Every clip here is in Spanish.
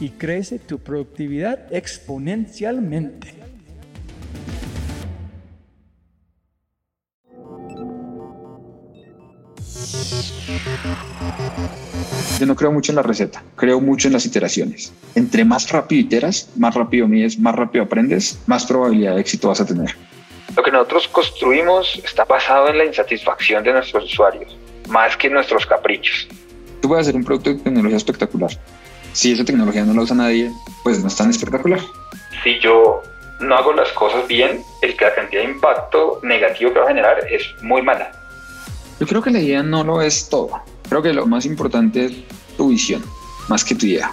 y crece tu productividad exponencialmente. Yo no creo mucho en la receta, creo mucho en las iteraciones. Entre más rápido iteras, más rápido mides, más rápido aprendes, más probabilidad de éxito vas a tener. Lo que nosotros construimos está basado en la insatisfacción de nuestros usuarios, más que en nuestros caprichos. Tú puedes hacer un producto de tecnología espectacular. Si esa tecnología no la usa nadie, pues no es tan espectacular. Si yo no hago las cosas bien, el que la cantidad de impacto negativo que va a generar es muy mala. Yo creo que la idea no lo es todo. Creo que lo más importante es tu visión, más que tu idea.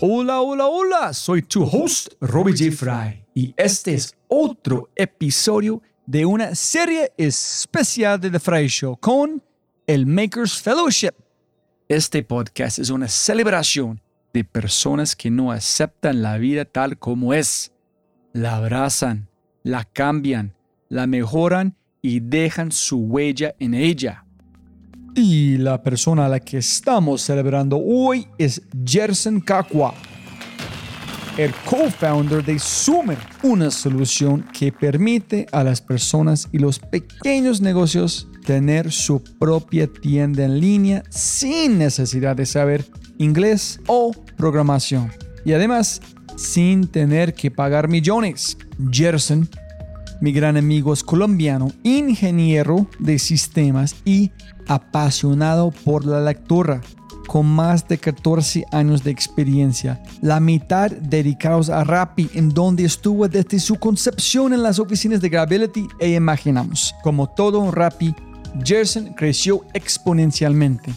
Hola, hola, hola, soy tu host, Robbie J. Fry, y este es otro episodio de una serie especial de The Fry Show con el Makers Fellowship. Este podcast es una celebración de personas que no aceptan la vida tal como es. La abrazan, la cambian, la mejoran y dejan su huella en ella. Y la persona a la que estamos celebrando hoy es Gerson Kakwa, el co-founder de Sumer, una solución que permite a las personas y los pequeños negocios tener su propia tienda en línea sin necesidad de saber inglés o programación. Y además, sin tener que pagar millones. Gerson, mi gran amigo es colombiano, ingeniero de sistemas y apasionado por la lectura con más de 14 años de experiencia, la mitad dedicados a Rappi, en donde estuvo desde su concepción en las oficinas de Gravity e Imaginamos. Como todo un Rappi, Gerson creció exponencialmente,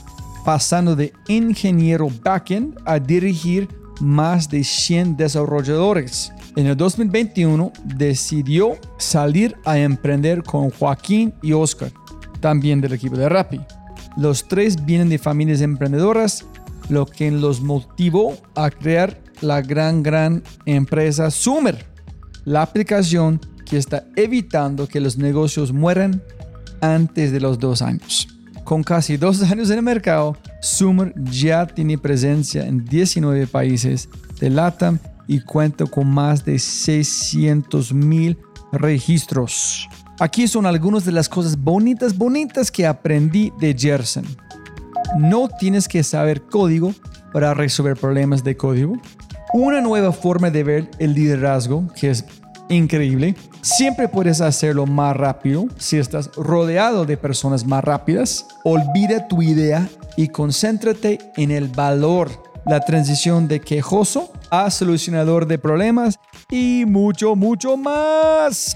pasando de ingeniero backend a dirigir más de 100 desarrolladores. En el 2021 decidió salir a emprender con Joaquín y Oscar, también del equipo de Rappi. Los tres vienen de familias emprendedoras, lo que los motivó a crear la gran, gran empresa Sumer, la aplicación que está evitando que los negocios mueran antes de los dos años. Con casi dos años en el mercado, Sumer ya tiene presencia en 19 países de LATAM y cuenta con más de 600 mil registros. Aquí son algunas de las cosas bonitas, bonitas que aprendí de Gerson. No tienes que saber código para resolver problemas de código. Una nueva forma de ver el liderazgo, que es increíble. Siempre puedes hacerlo más rápido si estás rodeado de personas más rápidas. Olvida tu idea y concéntrate en el valor, la transición de quejoso a solucionador de problemas y mucho, mucho más.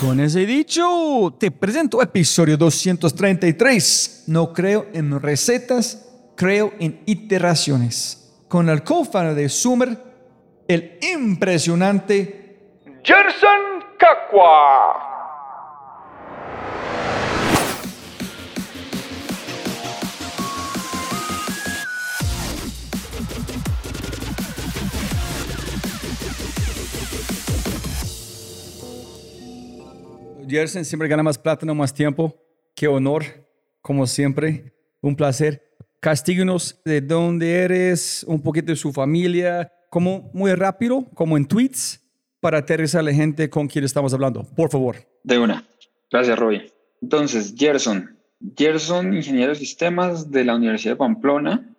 Con ese dicho, te presento episodio 233. No creo en recetas, creo en iteraciones con el co-founder de Sumer, el impresionante Gerson Kakwa. Gerson siempre gana más plata, no más tiempo. Qué honor, como siempre. Un placer. Castíguenos de dónde eres, un poquito de su familia, como muy rápido, como en tweets, para aterrizar a la gente con quien estamos hablando. Por favor. De una. Gracias, Roy. Entonces, Gerson. Gerson, ingeniero de sistemas de la Universidad de Pamplona,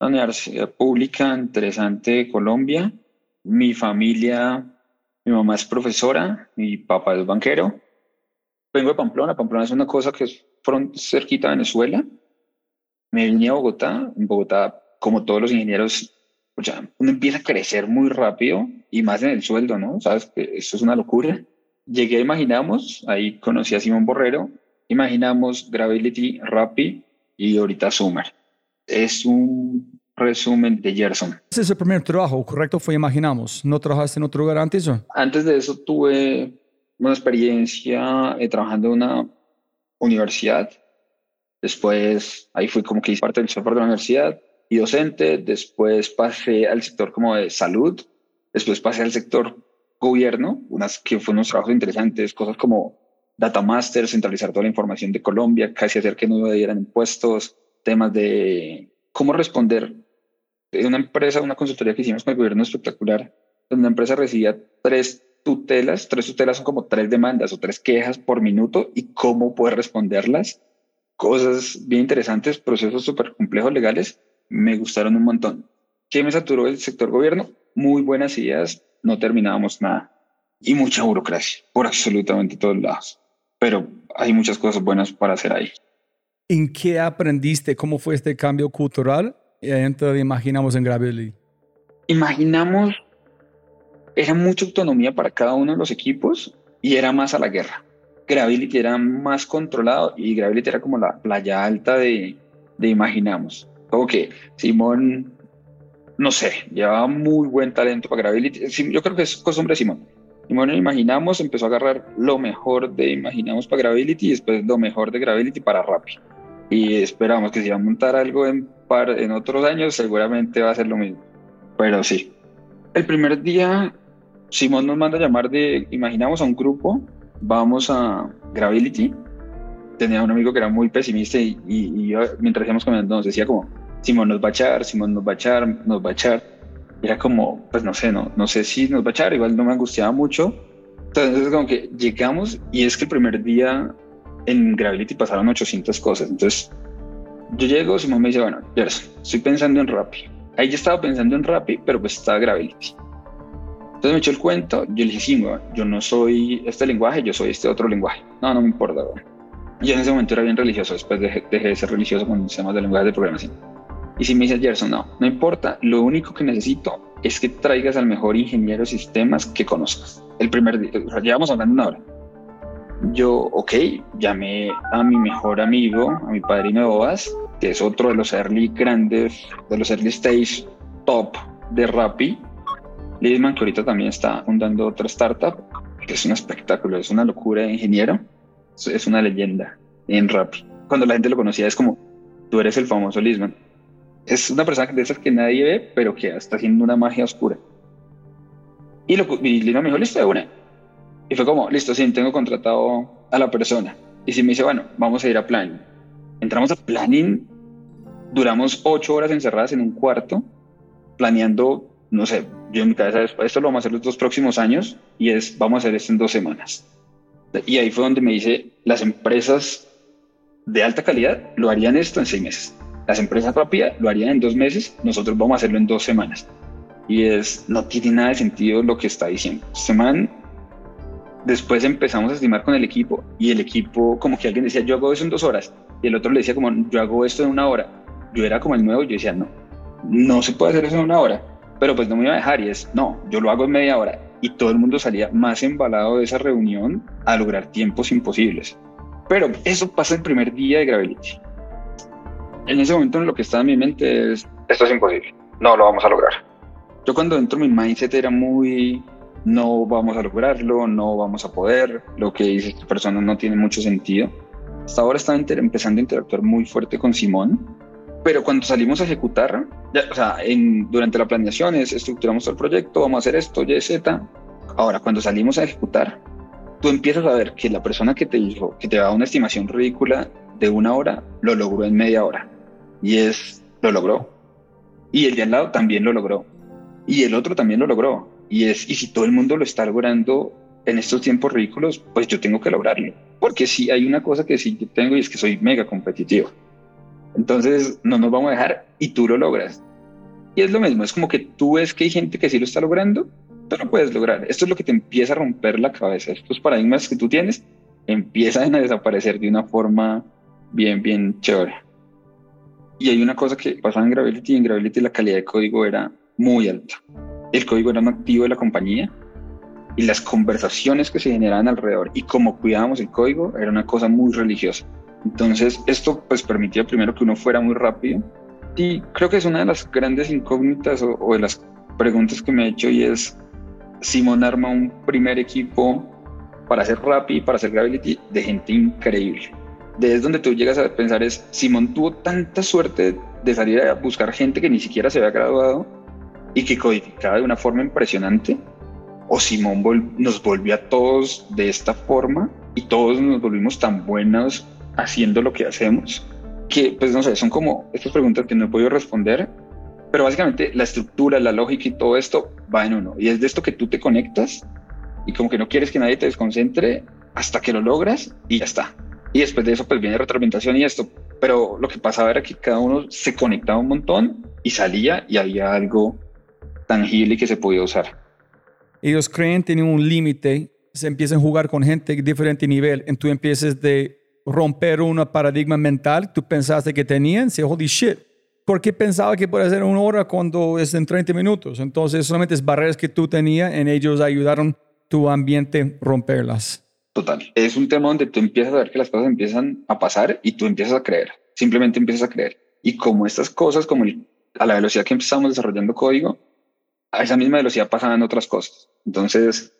la universidad pública interesante de Colombia. Mi familia, mi mamá es profesora, mi papá es banquero. Vengo de Pamplona. Pamplona es una cosa que es cerquita de Venezuela me vine a Bogotá. En Bogotá, como todos los ingenieros, o sea, uno empieza a crecer muy rápido y más en el sueldo, ¿no? Sabes que eso es una locura. Llegué a Imaginamos, ahí conocí a Simón Borrero, Imaginamos, Gravity, Rappi y ahorita Summer. Es un resumen de Gerson. Ese es el primer trabajo, ¿correcto? Fue Imaginamos. ¿No trabajaste en otro lugar antes? O? Antes de eso tuve una experiencia eh, trabajando en una universidad Después ahí fui como que hice parte del software de la universidad y docente. Después pasé al sector como de salud. Después pasé al sector gobierno, unas que fueron unos trabajos interesantes, cosas como Data Master, centralizar toda la información de Colombia, casi hacer que no dieran impuestos, temas de cómo responder. Una empresa, una consultoría que hicimos con el gobierno espectacular, donde una empresa recibía tres tutelas, tres tutelas son como tres demandas o tres quejas por minuto y cómo poder responderlas cosas bien interesantes, procesos súper complejos legales, me gustaron un montón. ¿Qué me saturó el sector gobierno? Muy buenas ideas, no terminábamos nada. Y mucha burocracia por absolutamente todos lados. Pero hay muchas cosas buenas para hacer ahí. ¿En qué aprendiste? ¿Cómo fue este cambio cultural? Y entonces imaginamos en Gravity. Imaginamos, era mucha autonomía para cada uno de los equipos y era más a la guerra. Gravity era más controlado y Gravity era como la playa alta de, de Imaginamos. Como que Simón, no sé, llevaba muy buen talento para Gravity. Yo creo que es costumbre de Simón. Simón Imaginamos empezó a agarrar lo mejor de Imaginamos para Gravity y después lo mejor de Gravity para Rappi. Y esperamos que si va a montar algo en, par, en otros años, seguramente va a ser lo mismo. Pero sí. El primer día, Simón nos manda a llamar de Imaginamos a un grupo vamos a Gravity. Tenía un amigo que era muy pesimista y, yo, mientras íbamos comiendo nos decía como, Simón nos va a echar, Simón nos va a echar, nos va a echar. era como, pues no sé, no, no sé si nos va a echar, igual no me angustiaba mucho. Entonces como que llegamos y es que el primer día en Gravity pasaron 800 cosas. Entonces yo llego, Simón me dice, bueno, estoy pensando en Rappi. Ahí ya estaba pensando en Rappi, pero pues estaba Gravity. Entonces me echó el cuento, yo le dije, sí, yo no soy este lenguaje, yo soy este otro lenguaje. No, no me importa. Y en ese momento era bien religioso, después dejé, de ser religioso con temas de lenguaje de programación. Y si me dice Gerson, no, no importa, lo único que necesito es que traigas al mejor ingeniero de sistemas que conozcas. El primer día, llevamos hablando una hora. Yo, ok, llamé a mi mejor amigo, a mi padrino de bodas, que es otro de los early grandes, de los early stage top de Rappi, Lidman, que ahorita también está fundando otra startup, que es un espectáculo, es una locura de ingeniero, es una leyenda en rap. Cuando la gente lo conocía es como, tú eres el famoso Lisman. Es una persona de esas que nadie ve, pero que está haciendo una magia oscura. Y, lo, y me dijo, listo, de una. Y fue como, listo, sí, tengo contratado a la persona. Y si me dice, bueno, vamos a ir a planning. Entramos a planning duramos ocho horas encerradas en un cuarto, planeando, no sé, yo en mi cabeza, esto lo vamos a hacer los dos próximos años y es, vamos a hacer esto en dos semanas. Y ahí fue donde me dice, las empresas de alta calidad lo harían esto en seis meses. Las empresas rápidas lo harían en dos meses, nosotros vamos a hacerlo en dos semanas. Y es, no tiene nada de sentido lo que está diciendo. Semana después empezamos a estimar con el equipo y el equipo como que alguien decía, yo hago eso en dos horas. Y el otro le decía como, yo hago esto en una hora. Yo era como el nuevo yo decía, no, no se puede hacer eso en una hora. Pero pues no me iba a dejar y es, no, yo lo hago en media hora. Y todo el mundo salía más embalado de esa reunión a lograr tiempos imposibles. Pero eso pasa el primer día de Gravity. En ese momento lo que estaba en mi mente es, esto es imposible, no lo vamos a lograr. Yo cuando entro mi mindset era muy, no vamos a lograrlo, no vamos a poder, lo que dice esta persona no tiene mucho sentido. Hasta ahora estaba empezando a interactuar muy fuerte con Simón, pero cuando salimos a ejecutar, durante la planeación es estructuramos el proyecto, vamos a hacer esto, Y, Z. Ahora, cuando salimos a ejecutar, tú empiezas a ver que la persona que te dijo que te da una estimación ridícula de una hora, lo logró en media hora. Y es, lo logró. Y el de al lado también lo logró. Y el otro también lo logró. Y es, y si todo el mundo lo está logrando en estos tiempos ridículos, pues yo tengo que lograrlo. Porque sí hay una cosa que sí tengo y es que soy mega competitivo. Entonces no nos vamos a dejar y tú lo logras. Y es lo mismo, es como que tú ves que hay gente que sí lo está logrando, tú lo puedes lograr. Esto es lo que te empieza a romper la cabeza. Estos paradigmas que tú tienes empiezan a desaparecer de una forma bien, bien chévere. Y hay una cosa que pasaba en Gravity, en Gravity la calidad de código era muy alta. El código era un activo de la compañía y las conversaciones que se generaban alrededor y cómo cuidábamos el código era una cosa muy religiosa. Entonces, esto pues permitía primero que uno fuera muy rápido y creo que es una de las grandes incógnitas o, de las preguntas que me he hecho y es, Simón arma un primer equipo para hacer Rappi, para hacer Gravity de gente increíble. Desde donde tú llegas a pensar es, Simón tuvo tanta suerte de salir a buscar gente que ni siquiera se había graduado y que codificaba de una forma impresionante, o Simón nos volvió a todos de esta forma y todos nos volvimos tan buenos haciendo lo que hacemos, que pues no sé, son como estas preguntas que no he podido responder, pero básicamente la estructura, la lógica y todo esto va en uno. Y es de esto que tú te conectas y como que no quieres que nadie te desconcentre hasta que lo logras y ya está. Y después de eso pues viene retroalimentación y esto. Pero lo que pasaba era que cada uno se conectaba un montón y salía y había algo tangible que se podía usar. Ellos creen tienen un límite, se empiezan a jugar con gente de diferente nivel, y tú empiezas de romper un paradigma mental que tú pensaste que tenían, se holy shit. ¿Por qué pensaba que puede ser una hora cuando es en 30 minutos? Entonces, solamente es barreras que tú tenías, en ellos ayudaron tu ambiente romperlas. Total. Es un tema donde tú empiezas a ver que las cosas empiezan a pasar y tú empiezas a creer. Simplemente empiezas a creer. Y como estas cosas, como a la velocidad que empezamos desarrollando código, a esa misma velocidad pasaban otras cosas. Entonces,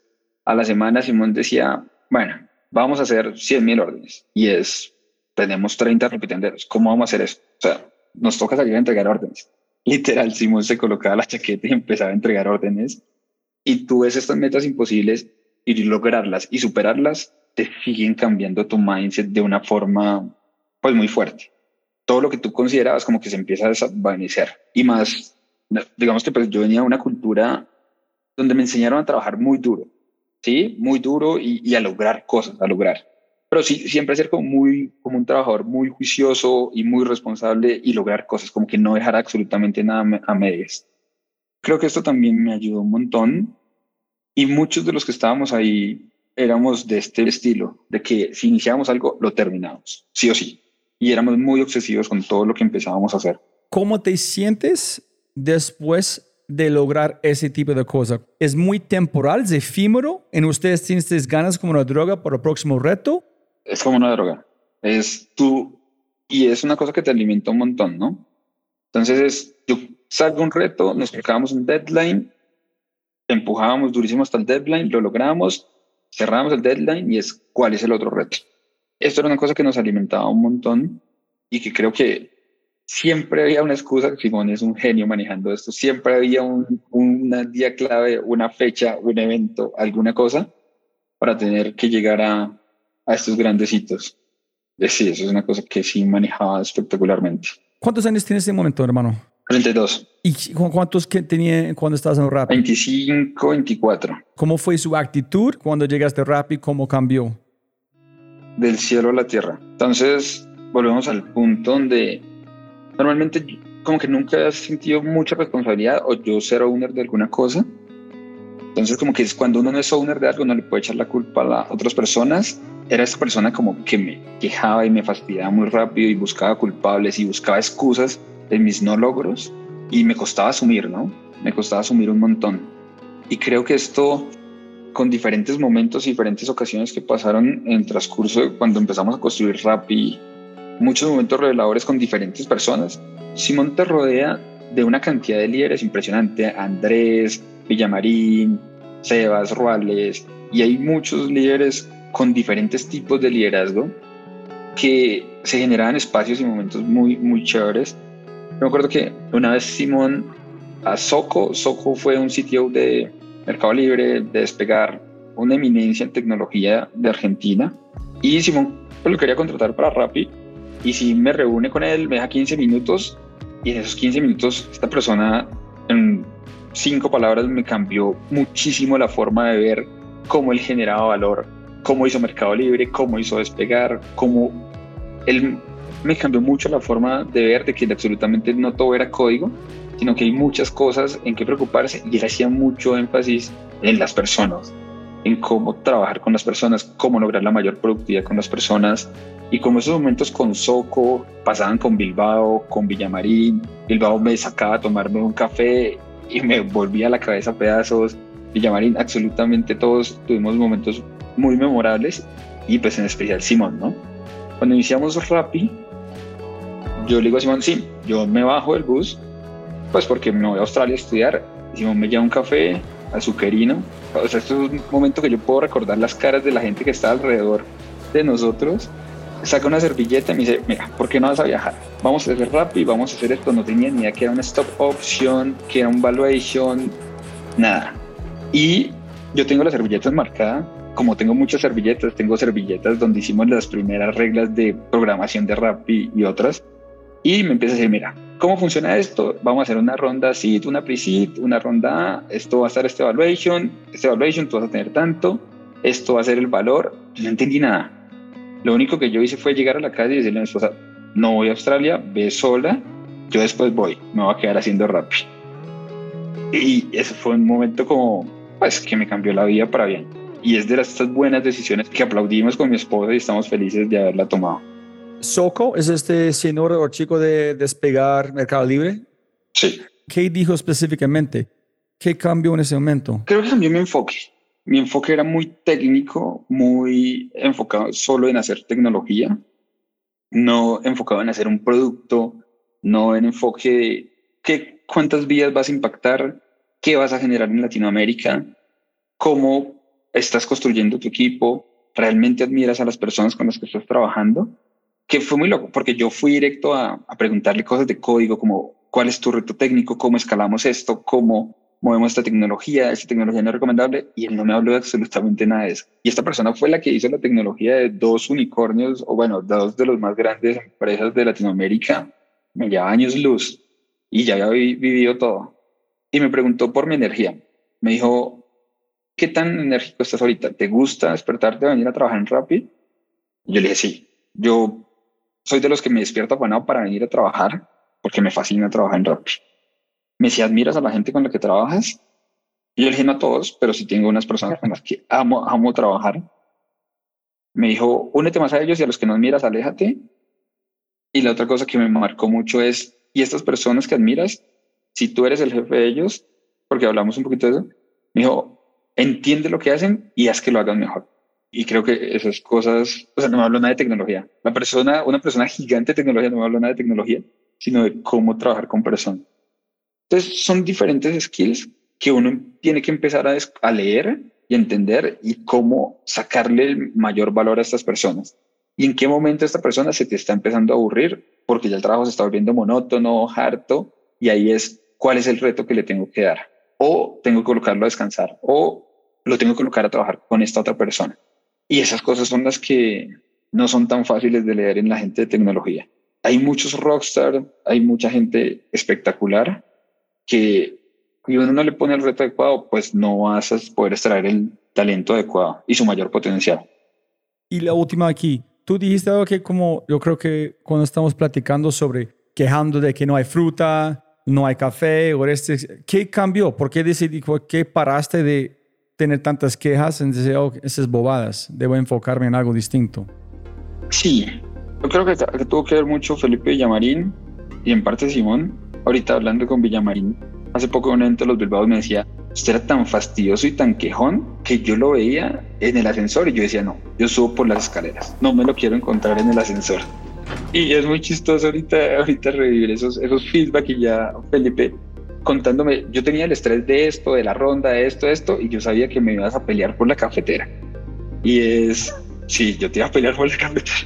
a la semana Simón decía, bueno, vamos a hacer 100.000 órdenes y es, tenemos 30 repitenderos, ¿cómo vamos a hacer eso? O sea, nos toca salir a entregar órdenes. Literal, Simón se colocaba la chaqueta y empezaba a entregar órdenes y tú ves estas metas imposibles y lograrlas y superarlas, te siguen cambiando tu mindset de una forma pues muy fuerte. Todo lo que tú considerabas como que se empieza a desvanecer y más, digamos que pues yo venía de una cultura donde me enseñaron a trabajar muy duro ¿sí? Muy duro y, a lograr cosas, a lograr. Pero sí, siempre ser como muy, como un trabajador muy juicioso y muy responsable y lograr cosas, como que no dejar absolutamente nada a medias. Creo que esto también me ayudó un montón y muchos de los que estábamos ahí éramos de este estilo, de que si iniciábamos algo, lo terminamos, sí o sí. Y éramos muy obsesivos con todo lo que empezábamos a hacer. ¿Cómo te sientes después de lograr ese tipo de cosas. Es muy temporal, es efímero. En ustedes tienen ganas como una droga para el próximo reto. Es como una droga. Es tú y es una cosa que te alimenta un montón, ¿no? Entonces es, yo salgo un reto, nos colocábamos un deadline, empujábamos durísimo hasta el deadline, lo logramos, cerramos el deadline y es cuál es el otro reto. Esto era una cosa que nos alimentaba un montón y que creo que siempre había una excusa, Simón es un genio manejando esto, siempre había un, día clave, una fecha, un evento, alguna cosa para tener que llegar a, a estos grandes hitos. Sí, eso es una cosa que sí manejaba espectacularmente. ¿Cuántos años tienes en este momento, hermano? 32. ¿Y cu- cuántos que tenía cuando estabas en Rappi? 25, 24. ¿Cómo fue su actitud cuando llegaste a Rappi? ¿Cómo cambió? Del cielo a la tierra. Entonces, volvemos al punto donde normalmente como que nunca has sentido mucha responsabilidad o yo ser owner de alguna cosa. Entonces, como que es cuando uno no es owner de algo, no le puede echar la culpa a las otras personas. Era esa persona como que me quejaba y me fastidiaba muy rápido y buscaba culpables y buscaba excusas de mis no logros y me costaba asumir, ¿no? Me costaba asumir un montón. Y creo que esto, con diferentes momentos y diferentes ocasiones que pasaron en el transcurso de cuando empezamos a construir rap y muchos momentos reveladores con diferentes personas, Simón te rodea de una cantidad de líderes impresionante, Andrés, Villamarín, Sebas, Ruales, y hay muchos líderes con diferentes tipos de liderazgo que se generaban espacios y momentos muy, muy chéveres. Me acuerdo que una vez Simón a Soco, Soco fue un sitio de Mercado Libre, de despegar, una eminencia en tecnología de Argentina, y Simón pues, lo quería contratar para Rappi, y si me reúne con él, me deja 15 minutos, y en esos 15 minutos esta persona en cinco palabras me cambió muchísimo la forma de ver cómo él generaba valor, cómo hizo Mercado Libre, cómo hizo despegar, cómo él me cambió mucho la forma de ver de que absolutamente no todo era código, sino que hay muchas cosas en que preocuparse y él hacía mucho énfasis en las personas, en cómo trabajar con las personas, cómo lograr la mayor productividad con las personas. Y como esos momentos con Soco pasaban con Bilbao, con Villamarín, Bilbao me sacaba a tomarme un café y me volvía la cabeza a pedazos, Villamarín, absolutamente todos tuvimos momentos muy memorables y pues en especial Simón, ¿no? Cuando iniciamos Rappi, yo le digo a Simón, sí, yo me bajo del bus, pues porque me voy a Australia a estudiar, Simón me lleva un café azucarino, o sea, esto es un momento que yo puedo recordar las caras de la gente que está alrededor de nosotros, saca una servilleta y me dice, mira, ¿por qué no vas a viajar? Vamos a hacer Rappi, vamos a hacer esto, no tenía ni idea que era una stop option, que era un valuation, nada. Y yo tengo la servilleta enmarcada, como tengo muchas servilletas, tengo servilletas donde hicimos las primeras reglas de programación de Rappi y otras, y me empieza a decir, mira, ¿cómo funciona esto? Vamos a hacer una ronda seed, una pre-seed, una ronda A, esto va a estar este evaluation, este evaluation tú vas a tener tanto, esto va a ser el valor, no entendí nada. Lo único que yo hice fue llegar a la casa y decirle a mi esposa, no voy a Australia, ve sola, yo después voy, me voy a quedar haciendo Rappi. Y ese fue un momento como, pues, que me cambió la vida para bien. Y es de las estas buenas decisiones que aplaudimos con mi esposa y estamos felices de haberla tomado. Soco es este señor o chico de despegar Mercado Libre. Sí. ¿Qué dijo específicamente? ¿Qué cambió en ese momento? Creo que cambió mi enfoque. Mi enfoque era muy técnico, muy enfocado solo en hacer tecnología, no enfocado en hacer un producto, no en enfoque de qué, cuántas vidas vas a impactar, qué vas a generar en Latinoamérica, cómo estás construyendo tu equipo, realmente admiras a las personas con las que estás trabajando, que fue muy loco, porque yo fui directo a, a preguntarle cosas de código como cuál es tu reto técnico, cómo escalamos esto, cómo movemos esta tecnología, esta tecnología no es recomendable, y él no me habló de absolutamente nada de eso. Y esta persona fue la que hizo la tecnología de dos unicornios, o bueno, dos de los más grandes empresas de Latinoamérica, me lleva años luz, y ya había vi- vivido todo. Y me preguntó por mi energía. Me dijo, ¿qué tan enérgico estás ahorita? ¿Te gusta despertarte, venir a trabajar en Rapid? Y yo le dije, sí, yo soy de los que me despierto afanado para venir a trabajar, porque me fascina trabajar en Rapid me decía, ¿admiras a la gente con la que trabajas? Yo le dije, a todos, pero sí tengo unas personas con las que amo, amo trabajar. Me dijo, únete más a ellos y a los que no admiras, aléjate. Y la otra cosa que me marcó mucho es, y estas personas que admiras, si tú eres el jefe de ellos, porque hablamos un poquito de eso, me dijo, entiende lo que hacen y haz que lo hagan mejor. Y creo que esas cosas, o sea, no me habló nada de tecnología. La persona, una persona gigante de tecnología no me habló nada de tecnología, sino de cómo trabajar con personas. Entonces son diferentes skills que uno tiene que empezar a, a leer y entender y cómo sacarle el mayor valor a estas personas. Y en qué momento esta persona se te está empezando a aburrir porque ya el trabajo se está volviendo monótono, harto, y ahí es cuál es el reto que le tengo que dar. O tengo que colocarlo a descansar, o lo tengo que colocar a trabajar con esta otra persona. Y esas cosas son las que no son tan fáciles de leer en la gente de tecnología. hay muchos rockstar, hay mucha gente espectacular que y uno no le pone el reto adecuado, pues no vas a poder extraer el talento adecuado y su mayor potencial. Y la última aquí, tú dijiste algo que como yo creo que cuando estamos platicando sobre quejando de que no hay fruta, no hay café, o este, ¿qué cambió? ¿Por qué decidí, por qué paraste de tener tantas quejas en decir, oh, esas bobadas, debo enfocarme en algo distinto? Sí, yo creo que, tuvo que ver mucho Felipe Villamarín y en parte Simón. Ahorita hablando con Villamarín, hace poco un evento de los Bilbaos me decía, usted era tan fastidioso y tan quejón que yo lo veía en el ascensor y yo decía, no, yo subo por las escaleras, no me lo quiero encontrar en el ascensor. Y es muy chistoso ahorita, ahorita revivir esos, esos feedback y ya Felipe contándome, yo tenía el estrés de esto, de la ronda, de esto, de esto, y yo sabía que me ibas a pelear por la cafetera. Y es, sí, yo te iba a pelear por la cafetera.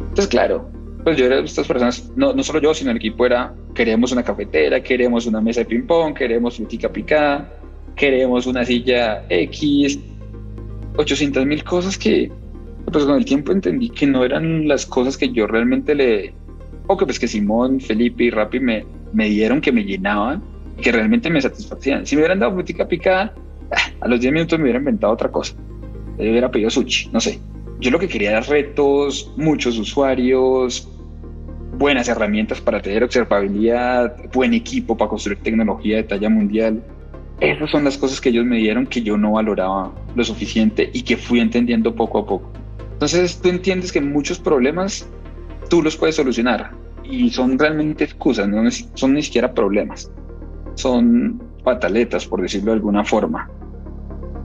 Entonces, claro, pues yo era de estas personas, no, no solo yo, sino el equipo era, queremos una cafetera, queremos una mesa de ping-pong, queremos frutica picada, queremos una silla X, 800 mil cosas que, pues con el tiempo entendí que no eran las cosas que yo realmente le, o que pues que Simón, Felipe y Rappi me, me dieron que me llenaban, que realmente me satisfacían. Si me hubieran dado frutica picada, a los 10 minutos me hubiera inventado otra cosa. Me hubiera pedido sushi, no sé. Yo lo que quería era retos, muchos usuarios, buenas herramientas para tener observabilidad, buen equipo para construir tecnología de talla mundial. Esas son las cosas que ellos me dieron que yo no valoraba lo suficiente y que fui entendiendo poco a poco. Entonces tú entiendes que muchos problemas tú los puedes solucionar y son realmente excusas, no son ni siquiera problemas, son pataletas, por decirlo de alguna forma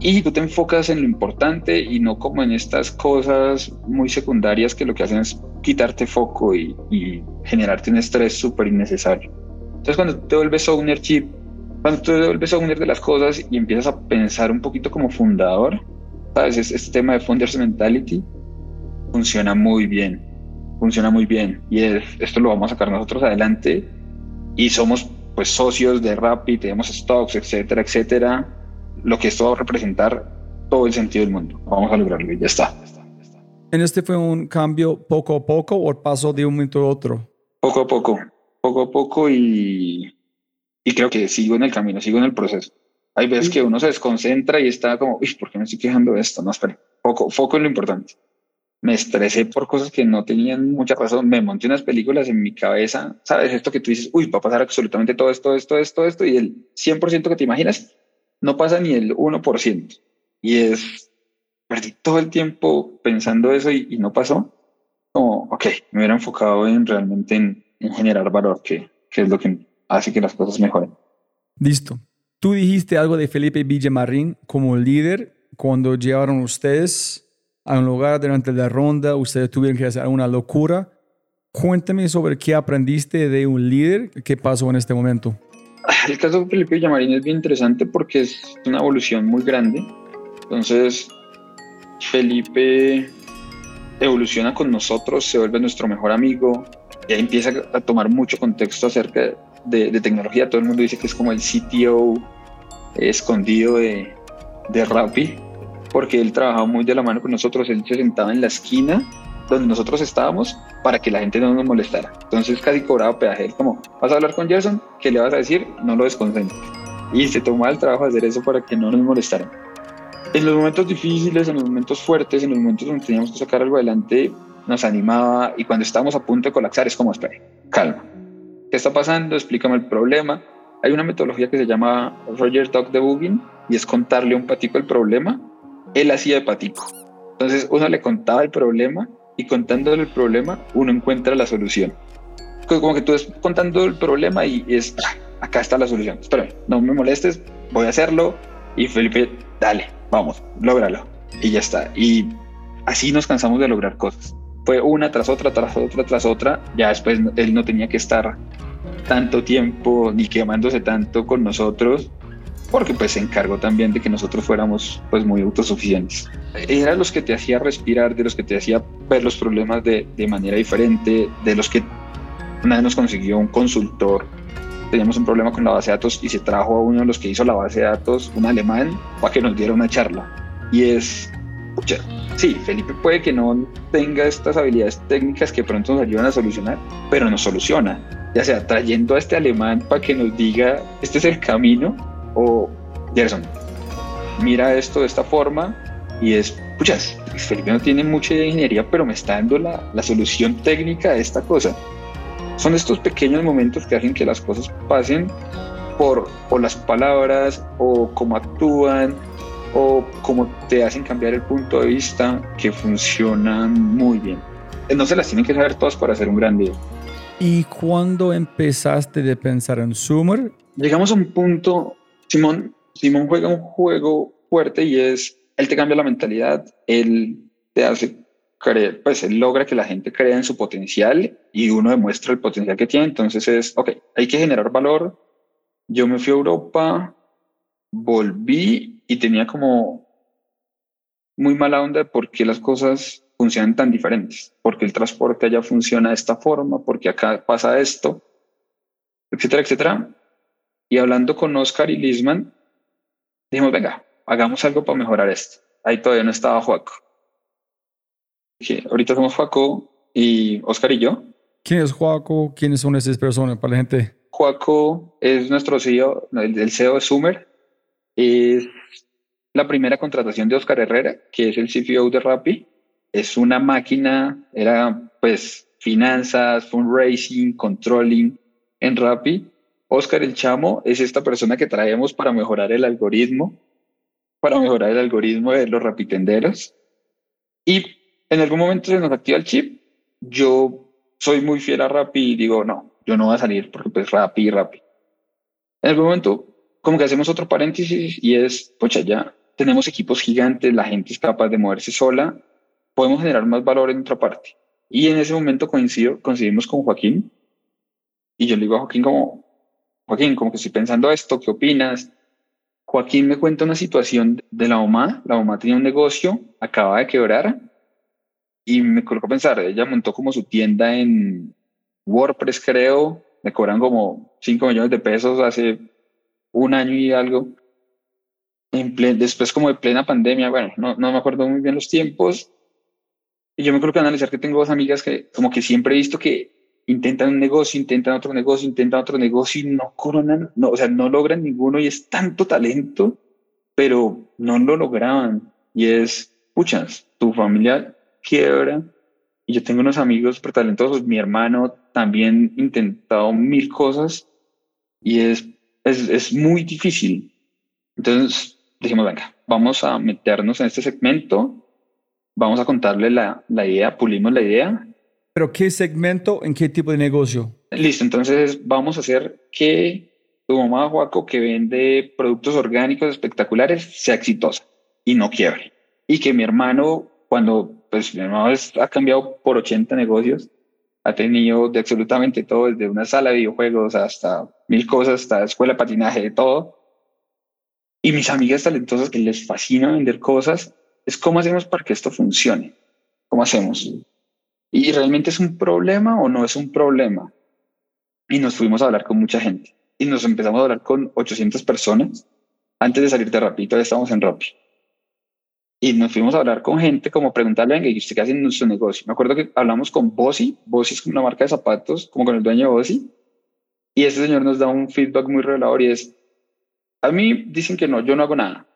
y tú te enfocas en lo importante y no como en estas cosas muy secundarias que lo que hacen es quitarte foco y, generarte un estrés súper innecesario. Entonces cuando te vuelves ownership, cuando te vuelves owner de las cosas y empiezas a pensar un poquito como fundador, ¿sabes? Este tema de Founders Mentality funciona muy bien, funciona muy bien y esto lo vamos a sacar nosotros adelante y somos pues socios de Rappi, tenemos stocks, etcétera, etcétera lo que esto va a representar todo el sentido del mundo. Vamos a lograrlo y ya está. ¿En este fue un cambio poco a poco o pasó de un momento a otro? Poco a poco, poco a poco y, y creo que sigo en el camino, sigo en el proceso. Hay veces que uno se desconcentra y está como, uy, ¿por qué me estoy quejando de esto? No, espere, poco, foco en lo importante. Me estresé por cosas que no tenían mucha razón. Me monté unas películas en mi cabeza, ¿sabes? Esto que tú dices, uy, va a pasar absolutamente todo esto, esto, esto, esto, y el 100% que te imaginas no pasa ni el 1%. Y es, perdí todo el tiempo pensando eso y, no pasó. Como, ok, me hubiera enfocado en realmente en, generar valor, que, que, es lo que hace que las cosas mejoren. Listo. Tú dijiste algo de Felipe Villamarín como líder cuando llegaron ustedes a un lugar durante la ronda, ustedes tuvieron que hacer una locura. Cuéntame sobre qué aprendiste de un líder, qué pasó en este momento. El caso de Felipe Villamarín es bien interesante porque es una evolución muy grande. Entonces, Felipe evoluciona con nosotros, se vuelve nuestro mejor amigo, y empieza a tomar mucho contexto acerca de, tecnología. Todo el mundo dice que es como el CTO escondido de, de Rappi, porque él trabajaba muy de la mano con nosotros. Él se sentaba en la esquina donde nosotros estábamos para que la gente no nos molestara. Entonces casi cobraba peaje. Él como, vas a hablar con Gerson, ¿qué le vas a decir? No lo desconcentres. Y se tomaba el trabajo de hacer eso para que no nos molestaran. En los momentos difíciles, en los momentos fuertes, en los momentos donde teníamos que sacar algo adelante, nos animaba y cuando estábamos a punto de colapsar es como, espere, calma. ¿Qué está pasando? Explícame el problema. Hay una metodología que se llama Roger Talk Debugging y es contarle un patico el problema. Él hacía de patico. Entonces uno le contaba el problema y contándole el problema uno encuentra la solución. Como que tú estás contando el problema y es, ah, acá está la solución. Espera, no me molestes, voy a hacerlo. Y Felipe, dale, vamos, lógralo. Y ya está. Y así nos cansamos de lograr cosas. Fue una tras otra, tras otra, tras otra. Ya después él no tenía que estar tanto tiempo ni quemándose tanto con nosotros porque pues se encargó también de que nosotros fuéramos pues muy autosuficientes. Era los que te hacía respirar, de los que te hacía ver los problemas de, de manera diferente, de los que una vez nos consiguió un consultor, teníamos un problema con la base de datos y se trajo a uno de los que hizo la base de datos, un alemán, para que nos diera una charla. Y es pucha, sí, Felipe puede que no tenga estas habilidades técnicas que pronto nos ayudan a solucionar, pero nos soluciona. Ya sea trayendo a este alemán para que nos diga, este es el camino, o Gerson, mira esto de esta forma y es, puchas, Felipe no tiene mucha ingeniería, pero me está dando la, la solución técnica de esta cosa. Son estos pequeños momentos que hacen que las cosas pasen por o las palabras o cómo actúan o cómo te hacen cambiar el punto de vista que funcionan muy bien. No se las tienen que saber todas para hacer un gran día. ¿Y cuándo empezaste de pensar en Summer? Llegamos a un punto, Simón, Simón juega un juego fuerte y es, él te cambia la mentalidad, él te hace creer, pues él logra que la gente crea en su potencial y uno demuestra el potencial que tiene, entonces es, ok, hay que generar valor. Yo me fui a Europa, volví y tenía como muy mala onda de por qué las cosas funcionan tan diferentes, porque el transporte allá funciona de esta forma, porque acá pasa esto, etcétera, etcétera. Y hablando con Oscar y Lisman, dijimos, venga, hagamos algo para mejorar esto. Ahí todavía no estaba Juaco. Dije, ahorita somos Juaco y Oscar y yo. ¿Quién es Juaco? ¿Quiénes son esas personas para la gente? Juaco es nuestro CEO, el CEO de Sumer, es la primera contratación de Oscar Herrera, que es el CFO de Rappi. Es una máquina, era pues finanzas, fundraising, controlling en Rappi. Oscar el Chamo es esta persona que traemos para mejorar el algoritmo, para mejorar el algoritmo de los rapitenderos. Y en algún momento se nos activa el chip. Yo soy muy fiel a Rappi y digo, no, yo no voy a salir porque pues Rappi, Rappi. En algún momento como que hacemos otro paréntesis y es, pucha, ya tenemos equipos gigantes, la gente es capaz de moverse sola, podemos generar más valor en otra parte. Y en ese momento coincido, coincidimos con Joaquín y yo le digo a Joaquín como, Joaquín, como que estoy pensando esto, ¿qué opinas? Joaquín me cuenta una situación de la mamá, la mamá tenía un negocio, acaba de quebrar y me colocó a pensar, ella montó como su tienda en WordPress creo, me cobran como 5 millones de pesos hace un año y algo, en después como de plena pandemia, bueno, no, no me acuerdo muy bien los tiempos, y yo me creo que analizar que tengo dos amigas que como que siempre he visto que intentan un negocio, intentan otro negocio, intentan otro negocio y no coronan, no, o sea, no logran ninguno y es tanto talento, pero no lo lograban. Y es, puchas, tu familia quiebra y yo tengo unos amigos talentosos, mi hermano también intentado mil cosas y es es, es muy difícil. Entonces dijimos, venga, vamos a meternos en este segmento, vamos a contarle la, la idea, pulimos la idea. ¿Pero qué segmento, en qué tipo de negocio? Listo, entonces vamos a hacer que tu mamá, Juaco, que vende productos orgánicos espectaculares, sea exitosa y no quiebre. Y que mi hermano, cuando pues mi hermano ha cambiado por 80 negocios, ha tenido de absolutamente todo, desde una sala de videojuegos hasta mil cosas, hasta escuela de patinaje, de todo. Y mis amigas talentosas que les fascina vender cosas, es cómo hacemos para que esto funcione. ¿Cómo hacemos? ¿Y realmente es un problema o no es un problema? Y nos fuimos a hablar con mucha gente. Y nos empezamos a hablar con 800 personas. Antes de salir de Rappi, todavía estábamos en Rappi y nos fuimos a hablar con gente como preguntarle, ¿y usted qué hace en su negocio? Me acuerdo que hablamos con Bossy, Bossy es como una marca de zapatos, como con el dueño de Bossy, y ese señor nos da un feedback muy revelador y es, a mí dicen que no, yo no hago nada,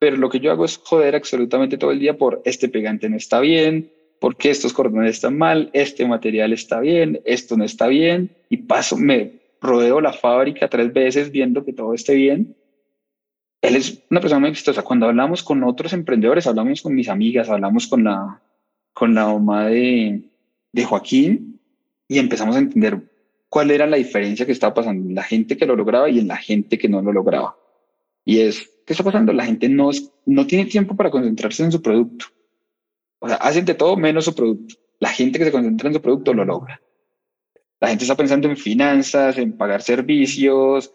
pero lo que yo hago es joder absolutamente todo el día por este pegante no está bien, porque estos cordones están mal, este material está bien, esto no está bien, y paso, me rodeo la fábrica tres veces viendo que todo esté bien él es una persona muy exitosa. Cuando hablamos con otros emprendedores, hablamos con mis amigas, hablamos con la, con la mamá de, de Joaquín y empezamos a entender cuál era la diferencia que estaba pasando en la gente que lo lograba y en la gente que no lo lograba. Y es, ¿qué está pasando? La gente no, no tiene tiempo para concentrarse en su producto. O sea, hacen de todo menos su producto. La gente que se concentra en su producto lo logra. La gente está pensando en finanzas, en pagar servicios,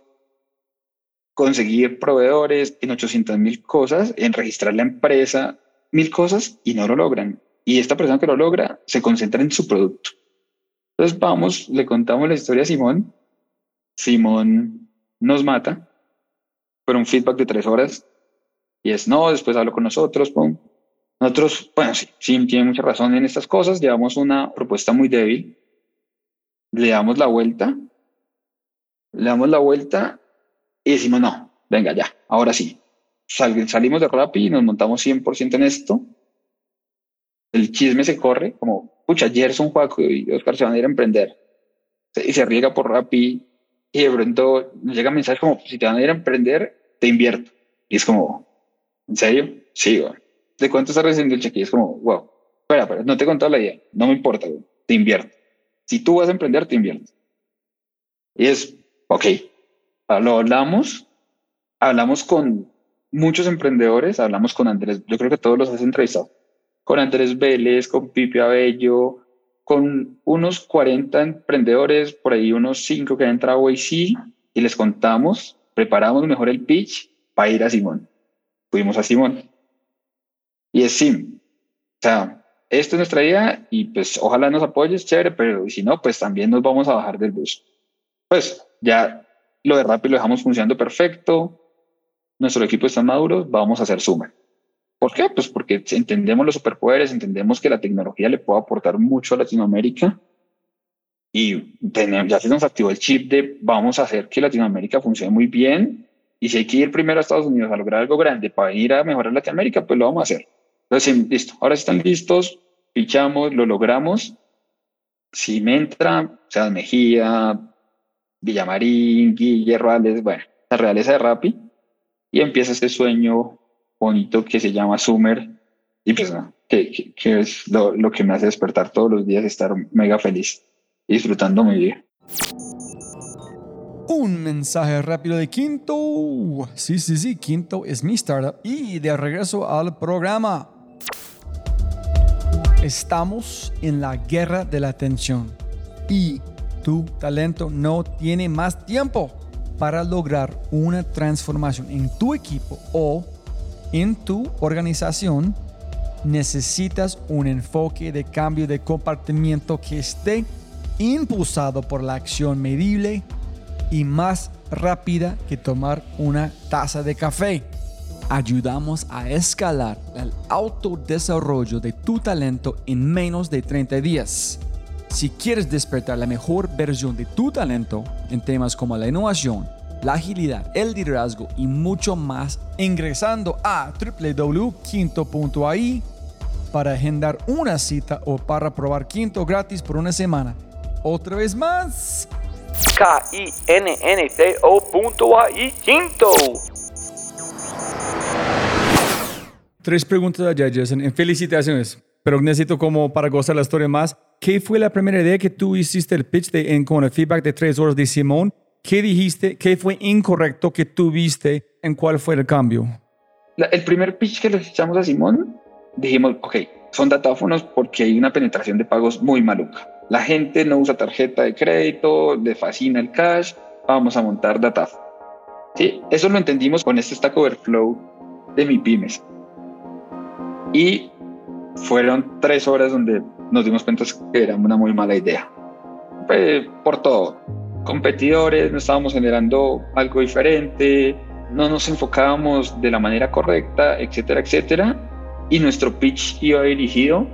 conseguir proveedores en 800 mil cosas, en registrar la empresa, mil cosas y no lo logran. Y esta persona que lo logra se concentra en su producto. Entonces vamos, le contamos la historia a Simón. Simón nos mata por un feedback de tres horas y es no, después hablo con nosotros, pum. Nosotros, bueno, sí, sí, tiene mucha razón en estas cosas. Llevamos una propuesta muy débil. Le damos la vuelta. Le damos la vuelta y decimos, no, venga ya, ahora sí. salimos de Rappi y nos montamos 100% en esto. El chisme se corre, como, pucha, Gerson, Juaco y Oscar se van a ir a emprender. Y se riega por Rappi y de pronto nos llega mensajes como, si te van a ir a emprender, te invierto. Y es como, ¿en serio? Sí, güey. ¿De cuánto estás recibiendo el cheque? Y es como, wow, espera, espera, no te he contado la idea, no me importa, te invierto. Si tú vas a emprender, te invierto. Y es, ok, lo hablamos, hablamos con muchos emprendedores, hablamos con Andrés, yo creo que todos los has entrevistado, con Andrés Vélez, con Pipe Abello, con unos 40 emprendedores, por ahí unos 5 que han entrado hoy sí, y les contamos, preparamos mejor el pitch para ir a Simón. Fuimos a Simón. Y es Sim. O sea, esto es nuestra idea y pues ojalá nos apoyes, chévere, pero si no, pues también nos vamos a bajar del bus. Pues ya lo de Rappi lo dejamos funcionando perfecto, nuestro equipo está maduro, vamos a hacer suma. ¿Por qué? Pues porque entendemos los superpoderes, entendemos que la tecnología le puede aportar mucho a Latinoamérica y ya se nos activó el chip de vamos a hacer que Latinoamérica funcione muy bien y si hay que ir primero a Estados Unidos a lograr algo grande para ir a mejorar Latinoamérica, pues lo vamos a hacer. Entonces, listo, ahora están listos, fichamos, lo logramos. Si me entra, sea Mejía, Villamarín, Guillermo bueno, la realeza de Rappi, y empieza este sueño bonito que se llama Summer, y pues, que, que, es lo, lo, que me hace despertar todos los días, estar mega feliz, disfrutando mi vida. Un mensaje rápido de Quinto. Sí, sí, sí, Quinto es mi startup y de regreso al programa. Estamos en la guerra de la atención y tu talento no tiene más tiempo para lograr una transformación en tu equipo o en tu organización. Necesitas un enfoque de cambio de comportamiento que esté impulsado por la acción medible y más rápida que tomar una taza de café ayudamos a escalar el autodesarrollo de tu talento en menos de 30 días. Si quieres despertar la mejor versión de tu talento en temas como la innovación, la agilidad, el liderazgo y mucho más, ingresando a www.quinto.ai para agendar una cita o para probar Quinto gratis por una semana. Otra vez más. K-I-N-N-T-O.ai Quinto. Tres preguntas allá, Jason. Felicitaciones. Pero necesito como para gozar la historia más. ¿Qué fue la primera idea que tú hiciste el pitch de, en, con el feedback de tres horas de Simón? ¿Qué dijiste? ¿Qué fue incorrecto que tuviste? ¿En cuál fue el cambio? el primer pitch que le echamos a Simón, dijimos, ok, son datáfonos porque hay una penetración de pagos muy maluca. La gente no usa tarjeta de crédito, le fascina el cash, vamos a montar datáfonos. Sí, eso lo entendimos con este Stack Overflow de mi pymes. Y fueron tres horas donde nos dimos cuenta que era una muy mala idea. por todo. Competidores, no estábamos generando algo diferente, no nos enfocábamos de la manera correcta, etcétera, etcétera. Y nuestro pitch iba dirigido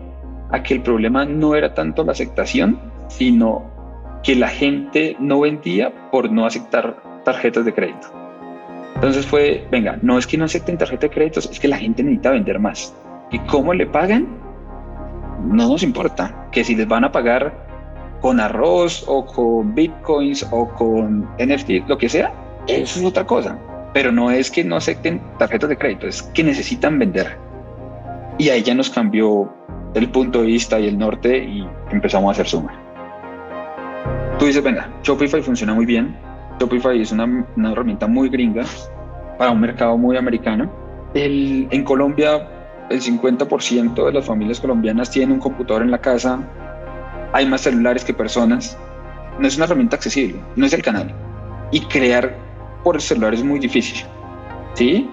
a que el problema no era tanto la aceptación, sino que la gente no vendía por no aceptar tarjetas de crédito. Entonces fue, venga, no es que no acepten tarjeta de créditos, es que la gente necesita vender más. ¿Y cómo le pagan? No nos importa. Que si les van a pagar con arroz o con bitcoins o con NFT, lo que sea, eso es otra cosa. Pero no es que no acepten tarjetas de crédito, es que necesitan vender. Y ahí ya nos cambió el punto de vista y el norte y empezamos a hacer suma. Tú dices, venga, Shopify funciona muy bien. Shopify es una, una herramienta muy gringa para un mercado muy americano. El, en Colombia el 50% de las familias colombianas tienen un computador en la casa, hay más celulares que personas, no es una herramienta accesible, no es el canal. Y crear por el celular es muy difícil. ¿Sí?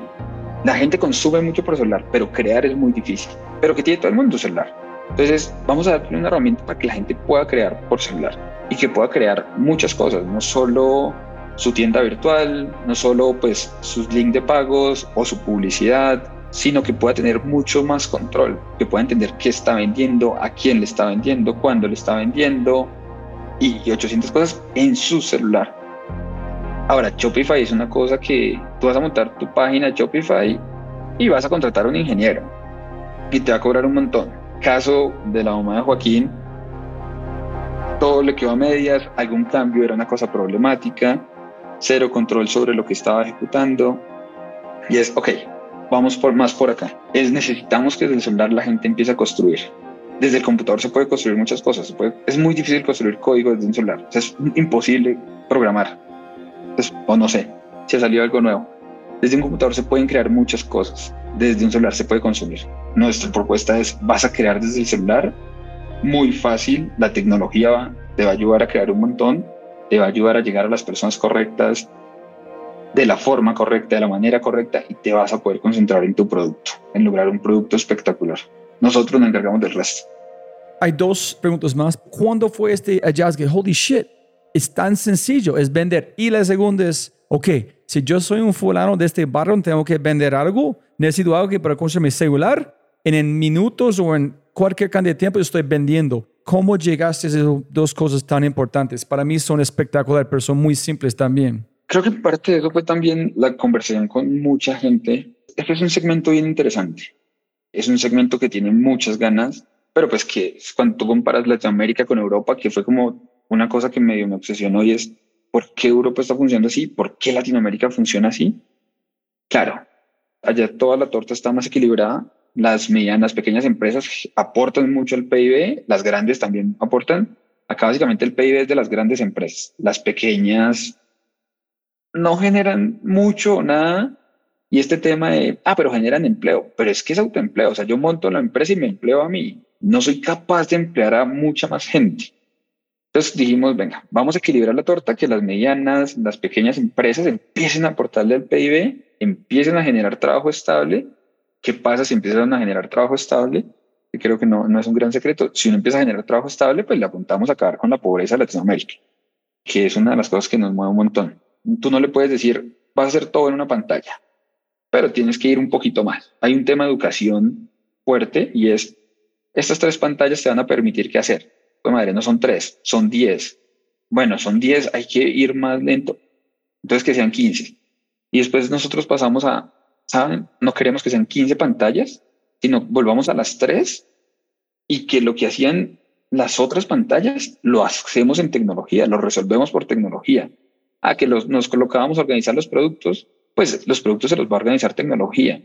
La gente consume mucho por celular, pero crear es muy difícil. Pero que tiene todo el mundo celular. Entonces, vamos a darle una herramienta para que la gente pueda crear por celular y que pueda crear muchas cosas, no solo su tienda virtual, no solo pues sus links de pagos o su publicidad, sino que pueda tener mucho más control, que pueda entender qué está vendiendo, a quién le está vendiendo, cuándo le está vendiendo y 800 cosas en su celular. Ahora, Shopify es una cosa que tú vas a montar tu página Shopify y vas a contratar a un ingeniero y te va a cobrar un montón. Caso de la mamá de Joaquín, todo le quedó a medias, algún cambio era una cosa problemática, cero control sobre lo que estaba ejecutando. Y es, ok, vamos por más por acá. Es necesitamos que desde el celular la gente empiece a construir. Desde el computador se puede construir muchas cosas. es muy difícil construir código desde un celular. es imposible programar. o no sé, si ha salido algo nuevo. Desde un computador se pueden crear muchas cosas. Desde un celular se puede consumir. Nuestra propuesta es, vas a crear desde el celular muy fácil. La tecnología te va a ayudar a crear un montón, te va a ayudar a llegar a las personas correctas de la forma correcta, de la manera correcta y te vas a poder concentrar en tu producto, en lograr un producto espectacular. Nosotros nos encargamos del resto. Hay dos preguntas más. ¿Cuándo fue este hallazgo? Holy shit, es tan sencillo, es vender. Y la segunda es, ok, si yo soy un fulano de este barrio, tengo que vender algo, necesito algo que para construir mi celular, en, en minutos o en cualquier cantidad de tiempo estoy vendiendo. ¿Cómo llegaste a esas dos cosas tan importantes? Para mí son espectaculares, pero son muy simples también. Creo que parte de eso fue también la conversación con mucha gente. Este es un segmento bien interesante. Es un segmento que tiene muchas ganas, pero pues que cuando tú comparas Latinoamérica con Europa, que fue como una cosa que medio me obsesionó y es, ¿por qué Europa está funcionando así? ¿Por qué Latinoamérica funciona así? Claro, allá toda la torta está más equilibrada, las medianas, pequeñas empresas aportan mucho al PIB, las grandes también aportan. Acá básicamente el PIB es de las grandes empresas. Las pequeñas no generan mucho, nada. Y este tema de, ah, pero generan empleo, pero es que es autoempleo. O sea, yo monto la empresa y me empleo a mí. No soy capaz de emplear a mucha más gente. Entonces dijimos, venga, vamos a equilibrar la torta, que las medianas, las pequeñas empresas empiecen a aportarle al PIB, empiecen a generar trabajo estable ¿Qué pasa si empiezan a generar trabajo estable? Que creo que no, no es un gran secreto. Si uno empieza a generar trabajo estable, pues le apuntamos a acabar con la pobreza de Latinoamérica, que es una de las cosas que nos mueve un montón. Tú no le puedes decir, vas a hacer todo en una pantalla, pero tienes que ir un poquito más. Hay un tema de educación fuerte y es, estas tres pantallas te van a permitir qué hacer. Pues madre, no son tres, son diez. Bueno, son diez, hay que ir más lento. Entonces que sean quince. Y después nosotros pasamos a, ¿saben? No queremos que sean 15 pantallas, sino volvamos a las tres y que lo que hacían las otras pantallas lo hacemos en tecnología, lo resolvemos por tecnología. A que los, nos colocábamos a organizar los productos, pues los productos se los va a organizar tecnología.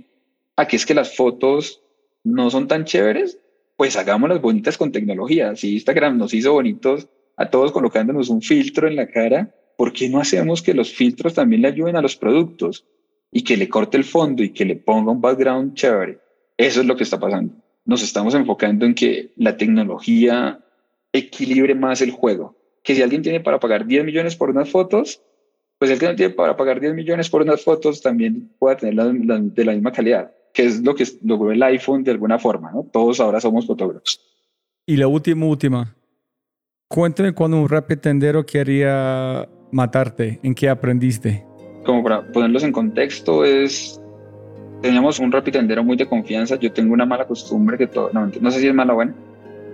A que es que las fotos no son tan chéveres, pues hagámoslas bonitas con tecnología. Si Instagram nos hizo bonitos a todos colocándonos un filtro en la cara, ¿por qué no hacemos que los filtros también le ayuden a los productos? y que le corte el fondo y que le ponga un background chévere. Eso es lo que está pasando. Nos estamos enfocando en que la tecnología equilibre más el juego. Que si alguien tiene para pagar 10 millones por unas fotos, pues el que no tiene para pagar 10 millones por unas fotos también pueda tener de la misma calidad, que es lo que logró el iPhone de alguna forma, ¿no? Todos ahora somos fotógrafos. Y la última, última. Cuéntame cuando un tendero quería matarte, ¿en qué aprendiste? como para ponerlos en contexto, es teníamos un rapitendero muy de confianza. Yo tengo una mala costumbre que todo, no, no sé si es mala o buena,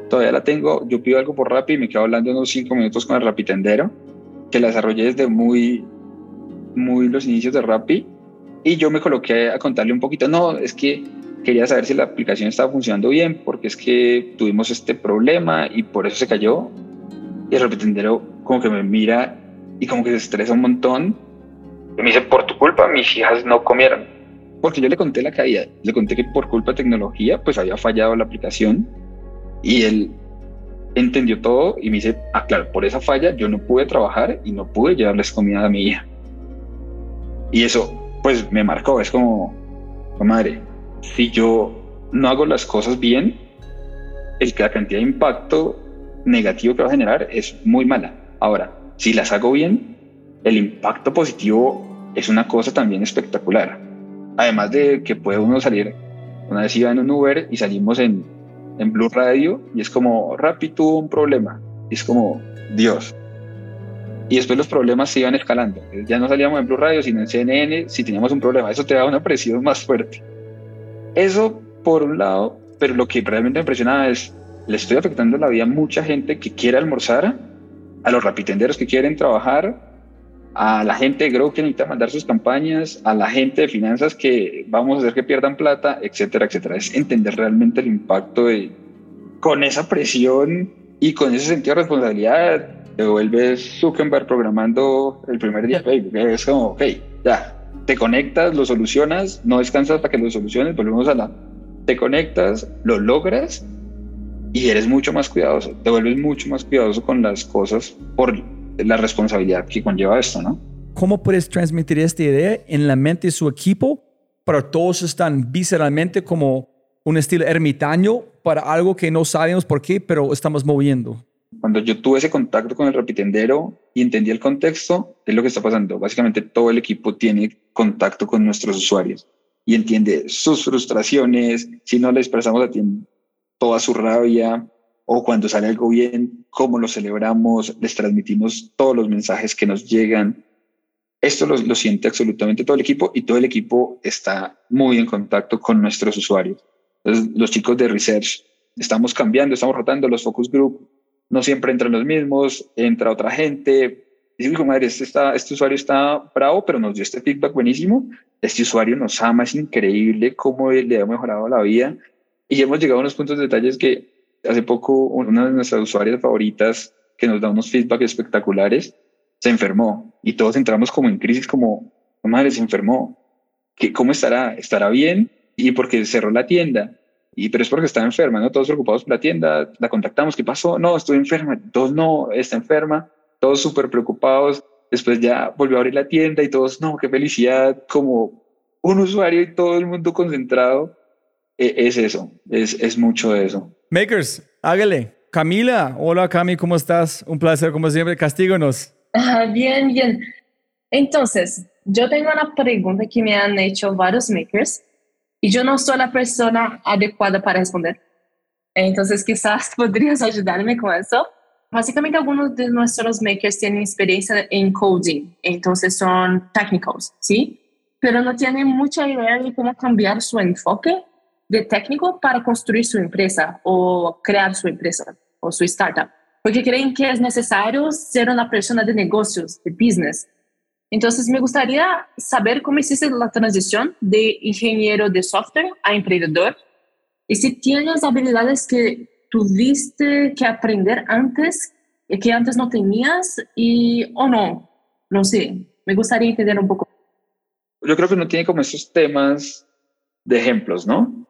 todavía la tengo. Yo pido algo por Rappi y me quedo hablando unos cinco minutos con el rapitendero, que la desarrollé desde muy, muy los inicios de Rappi. Y yo me coloqué a contarle un poquito. No, es que quería saber si la aplicación estaba funcionando bien, porque es que tuvimos este problema y por eso se cayó. Y el rapitendero como que me mira y como que se estresa un montón me dice, por tu culpa mis hijas no comieron. Porque yo le conté la caída, le conté que por culpa de tecnología pues había fallado la aplicación y él entendió todo y me dice, ah, claro, por esa falla yo no pude trabajar y no pude llevarles comida a mi hija. Y eso pues me marcó, es como, oh, madre, si yo no hago las cosas bien, el, la cantidad de impacto negativo que va a generar es muy mala. Ahora, si las hago bien, el impacto positivo es una cosa también espectacular. Además de que puede uno salir, una vez iba en un Uber y salimos en, en Blue Radio y es como, tuvo un problema. Es como, Dios. Y después los problemas se iban escalando. Ya no salíamos en Blue Radio, sino en CNN si teníamos un problema. Eso te da una presión más fuerte. Eso por un lado, pero lo que realmente me impresionaba es, le estoy afectando la vida a mucha gente que quiere almorzar, a los rapitenderos que quieren trabajar, a la gente de Grow que necesita mandar sus campañas, a la gente de finanzas que vamos a hacer que pierdan plata, etcétera, etcétera. Es entender realmente el impacto de, con esa presión y con ese sentido de responsabilidad, te vuelves Zuckerberg programando el primer día. Es como, ok, ya, te conectas, lo solucionas, no descansas para que lo soluciones, volvemos a la, te conectas, lo logras y eres mucho más cuidadoso, te vuelves mucho más cuidadoso con las cosas por la responsabilidad que conlleva esto, ¿no? ¿Cómo puedes transmitir esta idea en la mente de su equipo, pero todos están visceralmente como un estilo ermitaño para algo que no sabemos por qué, pero estamos moviendo? Cuando yo tuve ese contacto con el rapitendero y entendí el contexto, es lo que está pasando. Básicamente todo el equipo tiene contacto con nuestros usuarios y entiende sus frustraciones, si no le expresamos a toda su rabia, o cuando sale algo bien, cómo lo celebramos, les transmitimos todos los mensajes que nos llegan. Esto lo, lo, siente absolutamente todo el equipo y todo el equipo está muy en contacto con nuestros usuarios. Entonces, los chicos de research estamos cambiando, estamos rotando los focus group, no siempre entran los mismos, entra otra gente. Y digo, madre, este, está, este usuario está bravo, pero nos dio este feedback buenísimo. Este usuario nos ama, es increíble cómo le ha mejorado la vida. Y hemos llegado a unos puntos de detalles que hace poco una de nuestras usuarias favoritas que nos da unos feedback espectaculares se enfermó y todos entramos como en crisis como madre se enfermó ¿Qué, cómo estará estará bien y porque cerró la tienda y pero es porque está enferma no todos preocupados por la tienda la contactamos qué pasó no estoy enferma todos no está enferma todos súper preocupados después ya volvió a abrir la tienda y todos no qué felicidad como un usuario y todo el mundo concentrado e, es eso es, es mucho de eso Makers, hágale. Camila, hola Cami, ¿cómo estás? Un placer como siempre, castíganos. Ah, bien, bien. Entonces, yo tengo una pregunta que me han hecho varios makers y yo no soy la persona adecuada para responder. Entonces, quizás podrías ayudarme con eso. Básicamente, algunos de nuestros makers tienen experiencia en coding, entonces son técnicos, ¿sí? Pero no tienen mucha idea de cómo cambiar su enfoque de técnico para construir su empresa o crear su empresa o su startup, porque creen que es necesario ser una persona de negocios, de business. Entonces, me gustaría saber cómo hiciste la transición de ingeniero de software a emprendedor y si tienes habilidades que tuviste que aprender antes y que antes no tenías y o no. No sé, me gustaría entender un poco. Yo creo que no tiene como esos temas de ejemplos, ¿no?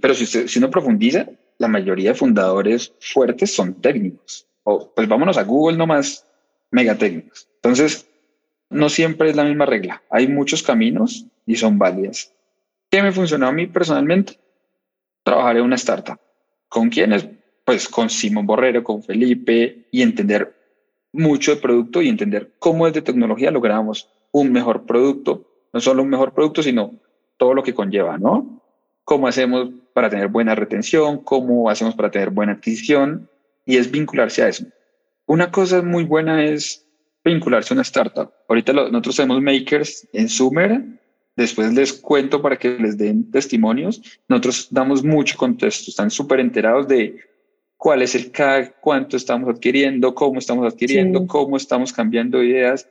pero si, si uno profundiza, la mayoría de fundadores fuertes son técnicos. O pues vámonos a Google nomás, mega técnicos. Entonces, no siempre es la misma regla. Hay muchos caminos y son válidas. ¿Qué me funcionó a mí personalmente? Trabajar en una startup. ¿Con quiénes? Pues con Simón Borrero, con Felipe y entender mucho de producto y entender cómo desde tecnología logramos un mejor producto. No solo un mejor producto, sino todo lo que conlleva, ¿no? cómo hacemos para tener buena retención, cómo hacemos para tener buena adquisición, y es vincularse a eso. Una cosa muy buena es vincularse a una startup. Ahorita nosotros tenemos makers en Sumer, después les cuento para que les den testimonios. Nosotros damos mucho contexto, están súper enterados de cuál es el CAG, cuánto estamos adquiriendo, cómo estamos adquiriendo, cómo estamos cambiando ideas,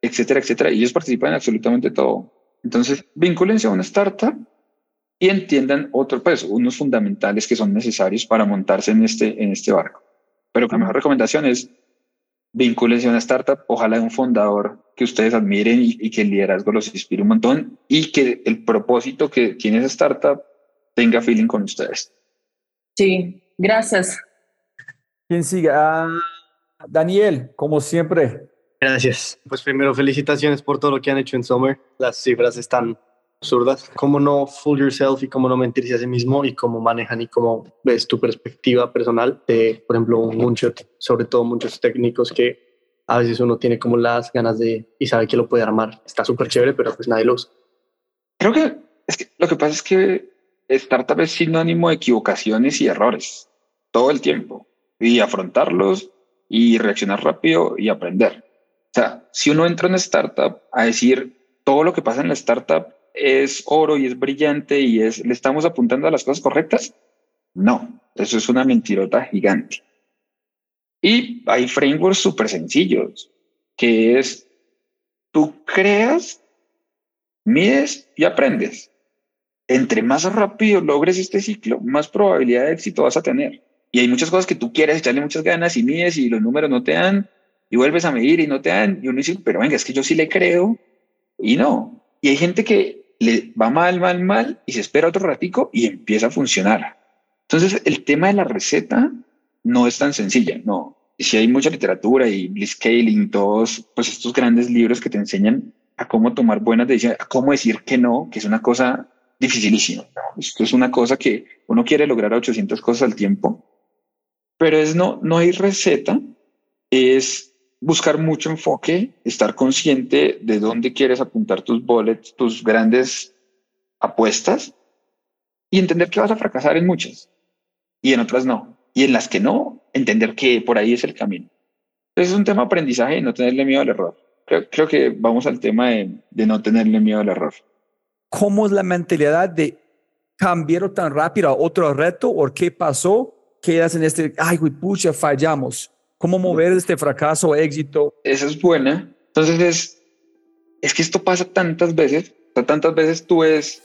etcétera, etcétera. Y ellos participan en absolutamente todo. Entonces, vincúlense a una startup y entiendan otro, pues, unos fundamentales que son necesarios para montarse en este, en este barco. Pero la mejor recomendación es vincúlense a una startup, ojalá de un fundador que ustedes admiren y, que el liderazgo los inspire un montón y que el propósito que tiene esa startup tenga feeling con ustedes. Sí, gracias. ¿Quién siga? Ah, Daniel, como siempre. Gracias. Pues primero, felicitaciones por todo lo que han hecho en Summer. Las cifras están absurdas. Cómo no fool yourself y cómo no mentirse a sí mismo y cómo manejan y cómo ves tu perspectiva personal de, por ejemplo, un moonshot, sobre todo muchos técnicos que a veces uno tiene como las ganas de y sabe que lo puede armar. Está súper chévere, pero pues nadie lo usa. Creo que, es que lo que pasa es que startup es sinónimo de equivocaciones y errores todo el tiempo y afrontarlos y reaccionar rápido y aprender. O sea, si uno entra en startup a decir todo lo que pasa en la startup es oro y es brillante y es, le estamos apuntando a las cosas correctas. No, eso es una mentirota gigante. Y hay frameworks súper sencillos, que es, tú creas, mides y aprendes. Entre más rápido logres este ciclo, más probabilidad de éxito vas a tener. Y hay muchas cosas que tú quieres echarle muchas ganas y mides y los números no te dan y vuelves a medir y no te dan. Y uno dice, pero venga, es que yo sí le creo y no. Y hay gente que le va mal, mal, mal y se espera otro ratico y empieza a funcionar. Entonces, el tema de la receta no es tan sencilla, no. Si hay mucha literatura y Blitzscaling, todos pues estos grandes libros que te enseñan a cómo tomar buenas decisiones, a cómo decir que no, que es una cosa dificilísima. Esto es una cosa que uno quiere lograr 800 cosas al tiempo, pero es no, no hay receta, es buscar mucho enfoque, estar consciente de dónde quieres apuntar tus bullets, tus grandes apuestas y entender que vas a fracasar en muchas y en otras no. Y en las que no, entender que por ahí es el camino. Entonces es un tema de aprendizaje y no tenerle miedo al error. Creo, que vamos al tema de, no tenerle miedo al error. ¿Cómo es la mentalidad de cambiar tan rápido a otro reto o qué pasó? Quedas en este, ay, pucha, fallamos ¿Cómo mover este fracaso a éxito? Esa es buena. Entonces es, es que esto pasa tantas veces, tantas veces tú ves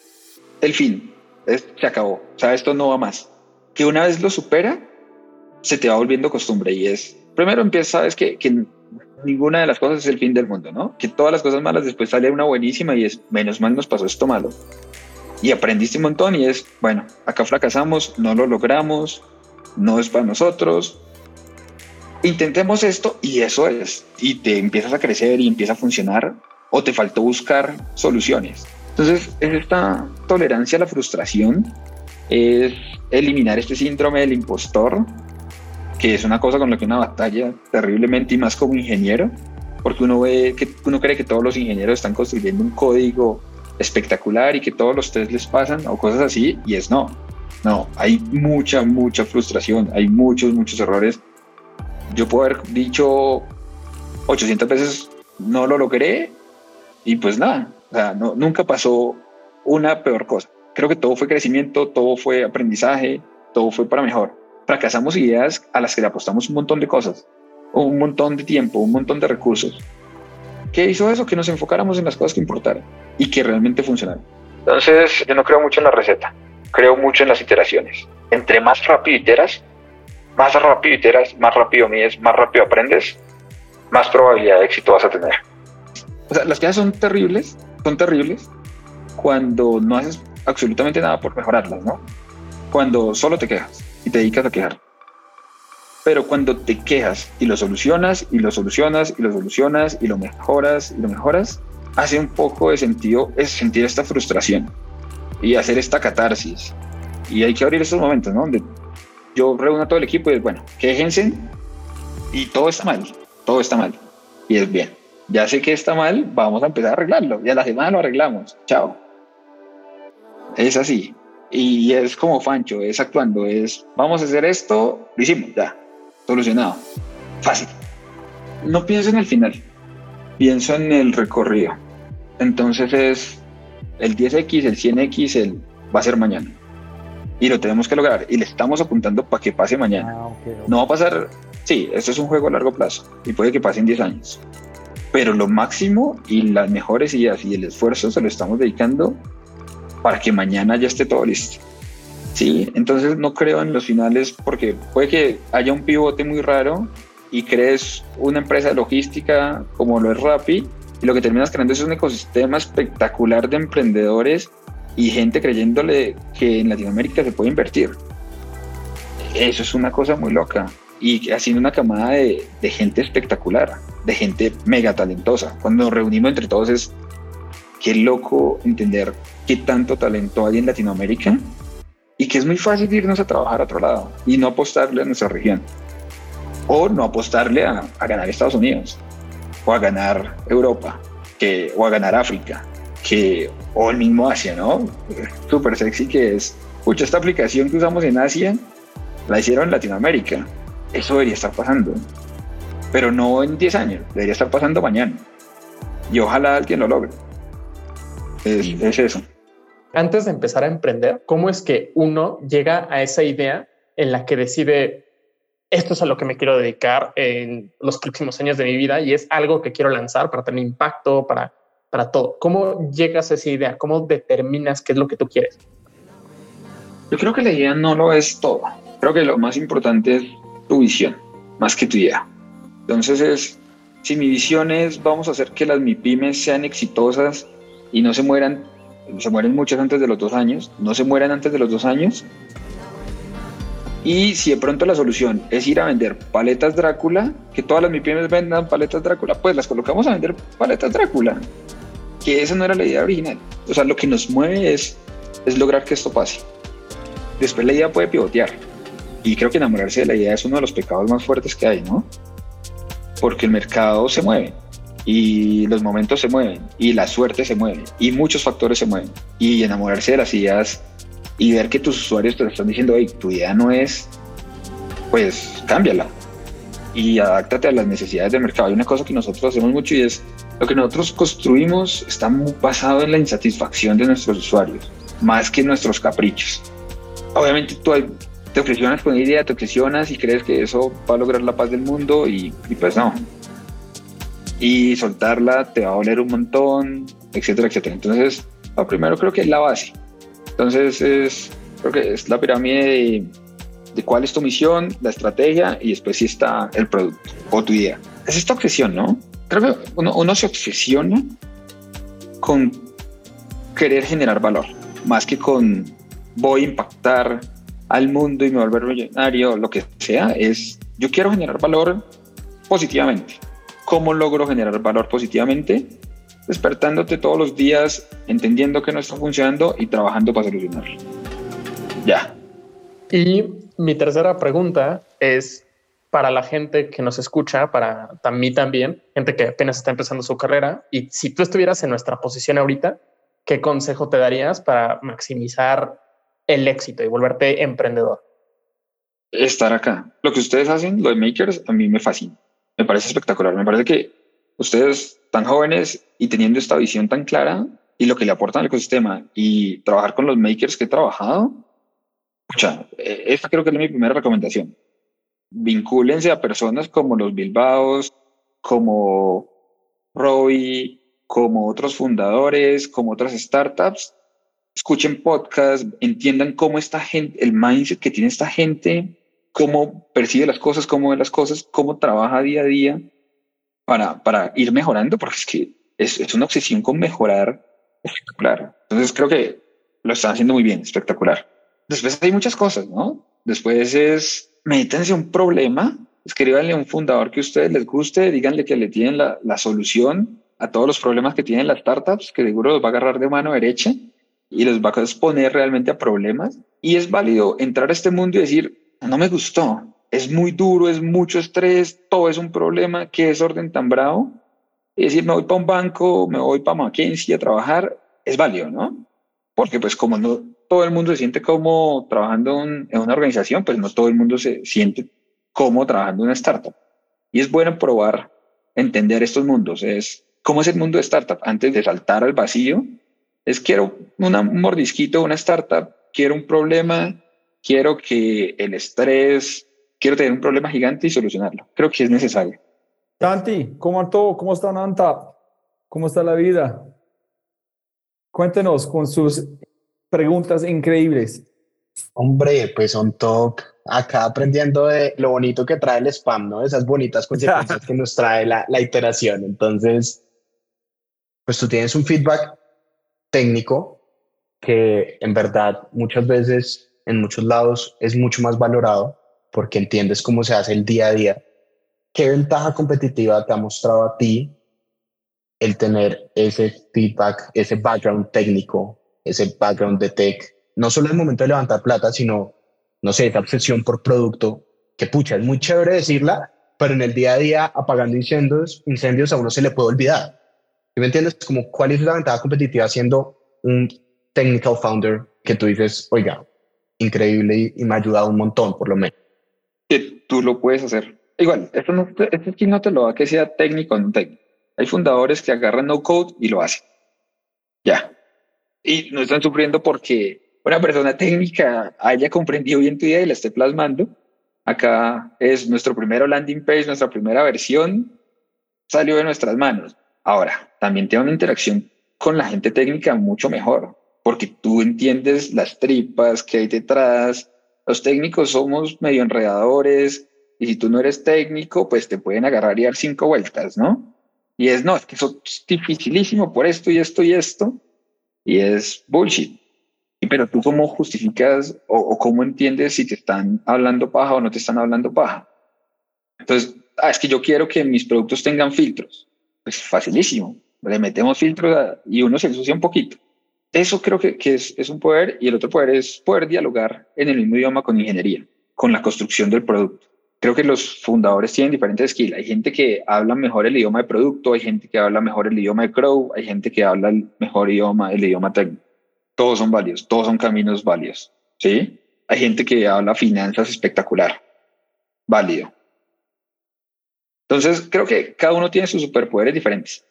el fin, se acabó, o sea, esto no va más. Que una vez lo supera, se te va volviendo costumbre y es, primero empiezas, sabes que, que ninguna de las cosas es el fin del mundo, ¿no? Que todas las cosas malas después sale una buenísima y es, menos mal nos pasó esto malo. Y aprendiste un montón y es, bueno, acá fracasamos, no lo logramos, no es para nosotros, intentemos esto y eso es, y te empiezas a crecer y empieza a funcionar, o te faltó buscar soluciones. Entonces, es esta tolerancia a la frustración, es eliminar este síndrome del impostor, que es una cosa con la que una batalla terriblemente y más como ingeniero, porque uno ve que uno cree que todos los ingenieros están construyendo un código espectacular y que todos los test les pasan o cosas así, y es no. No, hay mucha, mucha frustración, hay muchos, muchos errores yo puedo haber dicho 800 veces no lo logré y pues nada, o sea, no, nunca pasó una peor cosa. Creo que todo fue crecimiento, todo fue aprendizaje, todo fue para mejor. Fracasamos ideas a las que le apostamos un montón de cosas, un montón de tiempo, un montón de recursos. ¿Qué hizo eso? Que nos enfocáramos en las cosas que importaran y que realmente funcionaran. Entonces, yo no creo mucho en la receta, creo mucho en las iteraciones. Entre más rápido iteras, más rápido iteras, más rápido mides, más rápido aprendes, más probabilidad de éxito vas a tener. O sea, las quejas son terribles, son terribles cuando no haces absolutamente nada por mejorarlas, ¿no? Cuando solo te quejas y te dedicas a quejar. Pero cuando te quejas y lo solucionas y lo solucionas y lo solucionas y lo mejoras y lo mejoras, hace un poco de sentido es sentir esta frustración y hacer esta catarsis. Y hay que abrir estos momentos, ¿no? Donde yo reúno a todo el equipo y es bueno, quéjense y todo está mal, todo está mal. Y es bien, ya sé que está mal, vamos a empezar a arreglarlo. Y a la semana lo arreglamos. Chao. Es así. Y es como Fancho, es actuando, es vamos a hacer esto, lo hicimos, ya, solucionado. Fácil. No pienso en el final, pienso en el recorrido. Entonces es el 10X, el 100X, el va a ser mañana y lo tenemos que lograr y le estamos apuntando para que pase mañana. Ah, no va a pasar, sí, esto es un juego a largo plazo y puede que pasen 10 años, pero lo máximo y las mejores ideas y el esfuerzo se lo estamos dedicando para que mañana ya esté todo listo. Sí, entonces no creo en los finales porque puede que haya un pivote muy raro y crees una empresa de logística como lo es Rappi y lo que terminas creando es un ecosistema espectacular de emprendedores y gente creyéndole que en Latinoamérica se puede invertir. Eso es una cosa muy loca. Y haciendo una camada de, de gente espectacular, de gente mega talentosa. Cuando nos reunimos entre todos es qué loco entender qué tanto talento hay en Latinoamérica y que es muy fácil irnos a trabajar a otro lado y no apostarle a nuestra región. O no apostarle a, a ganar Estados Unidos o a ganar Europa que, o a ganar África que, o el mismo Asia, ¿no? Súper sexy que es, escucha, esta aplicación que usamos en Asia, la hicieron en Latinoamérica. Eso debería estar pasando. Pero no en 10 años, debería estar pasando mañana. Y ojalá alguien lo logre. Es, es eso. Antes de empezar a emprender, ¿cómo es que uno llega a esa idea en la que decide esto es a lo que me quiero dedicar en los próximos años de mi vida y es algo que quiero lanzar para tener impacto, para, para todo? ¿Cómo llegas a esa idea? ¿Cómo determinas qué es lo que tú quieres? Yo creo que la idea no lo es todo. Creo que lo más importante es tu visión, más que tu idea. Entonces es, si mi visión es vamos a hacer que las MIPIMES sean exitosas y no se mueran, se mueren muchas antes de los dos años, no se mueran antes de los dos años. Y si de pronto la solución es ir a vender paletas Drácula, que todas las MIPIMES vendan paletas Drácula, pues las colocamos a vender paletas Drácula. Que esa no era la idea original. O sea, lo que nos mueve es, es lograr que esto pase. Después la idea puede pivotear. Y creo que enamorarse de la idea es uno de los pecados más fuertes que hay, ¿no? Porque el mercado se mueve y los momentos se mueven y la suerte se mueve y muchos factores se mueven. Y enamorarse de las ideas y ver que tus usuarios te están diciendo, hey, tu idea no es, pues cámbiala y adáctate a las necesidades del mercado. Hay una cosa que nosotros hacemos mucho y es lo que nosotros construimos está basado en la insatisfacción de nuestros usuarios, más que en nuestros caprichos. Obviamente tú te obsesionas con una idea, te obsesionas y crees que eso va a lograr la paz del mundo y, pues no. Y soltarla te va a doler un montón, etcétera, etcétera. Entonces, lo primero creo que es la base. Entonces, es, creo que es la pirámide de, cuál es tu misión, la estrategia y después si está el producto o tu idea. Es esta obsesión, ¿no? Creo que uno, uno se obsesiona con querer generar valor, más que con voy a impactar al mundo y me volver millonario, lo que sea, es yo quiero generar valor positivamente. ¿Cómo logro generar valor positivamente? Despertándote todos los días, entendiendo que no está funcionando y trabajando para solucionarlo. Ya. Y mi tercera pregunta es para la gente que nos escucha, para mí también, gente que apenas está empezando su carrera. Y si tú estuvieras en nuestra posición ahorita, ¿qué consejo te darías para maximizar el éxito y volverte emprendedor? Estar acá. Lo que ustedes hacen, lo de Makers, a mí me fascina. Me parece espectacular. Me parece que ustedes tan jóvenes y teniendo esta visión tan clara y lo que le aportan al ecosistema y trabajar con los makers que he trabajado, escucha, esta creo que es mi primera recomendación. Vincúlense a personas como los Bilbaos, como Robbie, como otros fundadores, como otras startups escuchen podcasts, entiendan cómo esta gente, el mindset que tiene esta gente, cómo percibe las cosas, cómo ve las cosas, cómo trabaja día a día para, para ir mejorando, porque es que es, es una obsesión con mejorar espectacular. Entonces creo que lo están haciendo muy bien, espectacular. Después hay muchas cosas, ¿no? Después es, métanse un problema, escríbanle a un fundador que a ustedes les guste, díganle que le tienen la, la solución a todos los problemas que tienen las startups, que seguro los va a agarrar de mano derecha y los va a exponer realmente a problemas. Y es válido entrar a este mundo y decir, no me gustó, es muy duro, es mucho estrés, todo es un problema, qué desorden tan bravo. Y decir, me voy para un banco, me voy para McKinsey a trabajar, es válido, ¿no? Porque pues como no todo el mundo se siente como trabajando en una organización, pues no todo el mundo se siente como trabajando en una startup. Y es bueno probar, entender estos mundos. Es cómo es el mundo de startup antes de saltar al vacío es quiero una, un mordisquito, una startup, quiero un problema, quiero que el estrés, quiero tener un problema gigante y solucionarlo. Creo que es necesario. Tanti, ¿cómo todo? ¿Cómo está Nanta? ¿Cómo está la vida? Cuéntenos con sus preguntas increíbles. Hombre, pues son top. Acá aprendiendo de lo bonito que trae el spam, ¿no? Esas bonitas consecuencias que nos trae la, la iteración. Entonces, pues tú tienes un feedback técnico que en verdad muchas veces en muchos lados es mucho más valorado porque entiendes cómo se hace el día a día. ¿Qué ventaja competitiva te ha mostrado a ti el tener ese feedback, ese background técnico, ese background de tech? No solo en el momento de levantar plata, sino, no sé, esa obsesión por producto, que pucha, es muy chévere decirla, pero en el día a día apagando incendios, incendios a uno se le puede olvidar me entiendes? Como cuál es la ventaja competitiva siendo un technical founder que tú dices, oiga, increíble y, me ha ayudado un montón, por lo menos. Que tú lo puedes hacer. Igual, esto no, esto aquí no te lo da que sea técnico o no técnico. Hay fundadores que agarran no code y lo hacen. Ya. Y no están sufriendo porque una persona técnica haya comprendido bien tu idea y la esté plasmando. Acá es nuestro primero landing page, nuestra primera versión, salió de nuestras manos. Ahora, también tiene una interacción con la gente técnica mucho mejor, porque tú entiendes las tripas que hay detrás. Los técnicos somos medio enredadores y si tú no eres técnico, pues te pueden agarrar y dar cinco vueltas, ¿no? Y es, no, es que eso es dificilísimo por esto y esto y esto. Y es bullshit. Pero tú cómo justificas o, cómo entiendes si te están hablando paja o no te están hablando paja. Entonces, ah, es que yo quiero que mis productos tengan filtros. Pues facilísimo. Le metemos filtros y uno se ensucia un poquito. Eso creo que, que es, es un poder y el otro poder es poder dialogar en el mismo idioma con ingeniería, con la construcción del producto creo que los fundadores tienen diferentes skills. Hay gente que habla mejor el idioma de producto, hay gente que habla mejor el idioma de Crow, hay gente que habla el mejor idioma, el idioma técnico. Todos son válidos, todos son caminos válidos. ¿sí? Hay gente que habla finanzas espectacular, válido. Entonces, creo que cada uno tiene sus superpoderes diferentes.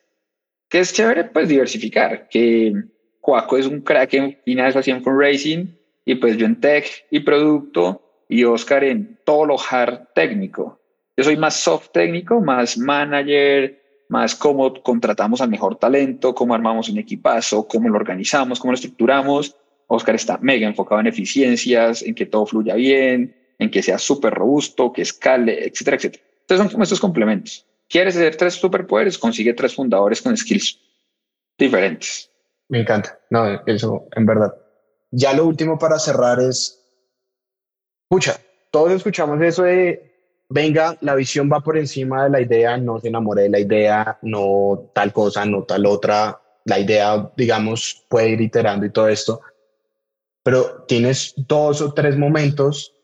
¿Qué es chévere? Pues diversificar. Que Cuaco es un crack en finanzas y en fundraising, y pues yo en tech y producto, y Oscar en todo lo hard técnico. Yo soy más soft técnico, más manager, más cómo contratamos al mejor talento, cómo armamos un equipazo, cómo lo organizamos, cómo lo estructuramos. Oscar está mega enfocado en eficiencias, en que todo fluya bien, en que sea súper robusto, que escale, etcétera, etcétera. Entonces son como estos complementos. ¿Quieres hacer tres superpoderes? Consigue tres fundadores con skills diferentes. Me encanta. No, eso en verdad. Ya lo último para cerrar es Escucha, todos escuchamos eso de, venga, la visión va por encima de la idea, no se enamore de la idea, no tal cosa, no tal otra, la idea, digamos, puede ir iterando y todo esto, pero tienes dos o tres momentos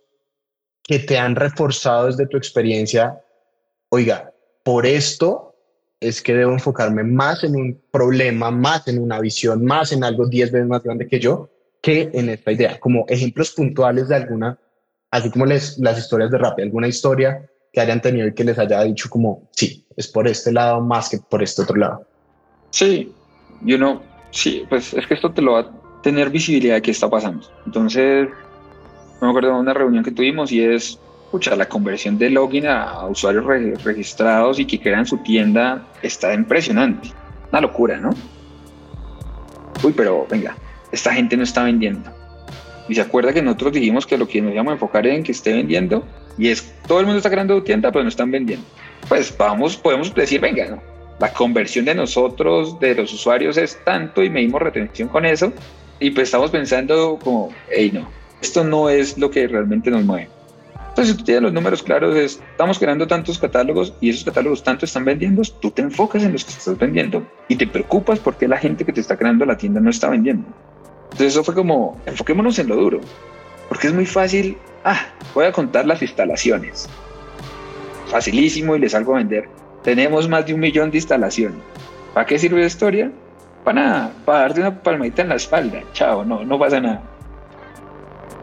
que te han reforzado desde tu experiencia, oiga, por esto es que debo enfocarme más en un problema, más en una visión, más en algo diez veces más grande que yo, que en esta idea, como ejemplos puntuales de alguna así como les, las historias de rap, alguna historia que hayan tenido y que les haya dicho como, sí, es por este lado más que por este otro lado. Sí, yo no, sí, pues es que esto te lo va a tener visibilidad de qué está pasando. Entonces, me acuerdo de una reunión que tuvimos y es, escucha, la conversión de login a, usuarios registrados y que crean su tienda está impresionante. Una locura, ¿no? Uy, pero venga, esta gente no está vendiendo y se acuerda que nosotros dijimos que lo que nos íbamos a enfocar en que esté vendiendo y es todo el mundo está creando tienda pero no están vendiendo. Pues vamos, podemos decir, venga, la conversión de nosotros, de los usuarios es tanto y medimos retención con eso y pues estamos pensando como, hey, no, esto no es lo que realmente nos mueve. Entonces, si tú tienes los números claros, es, estamos creando tantos catálogos y esos catálogos tanto están vendiendo, tú te enfocas en los que estás vendiendo y te preocupas porque la gente que te está creando la tienda no está vendiendo. Entonces eso fue como, enfoquémonos en lo duro, porque es muy fácil, ah, voy a contar las instalaciones. Facilísimo y les salgo a vender. Tenemos más de un millón de instalaciones. ¿Para qué sirve la historia? Para nada, para darte una palmadita en la espalda. Chao, no, no pasa nada.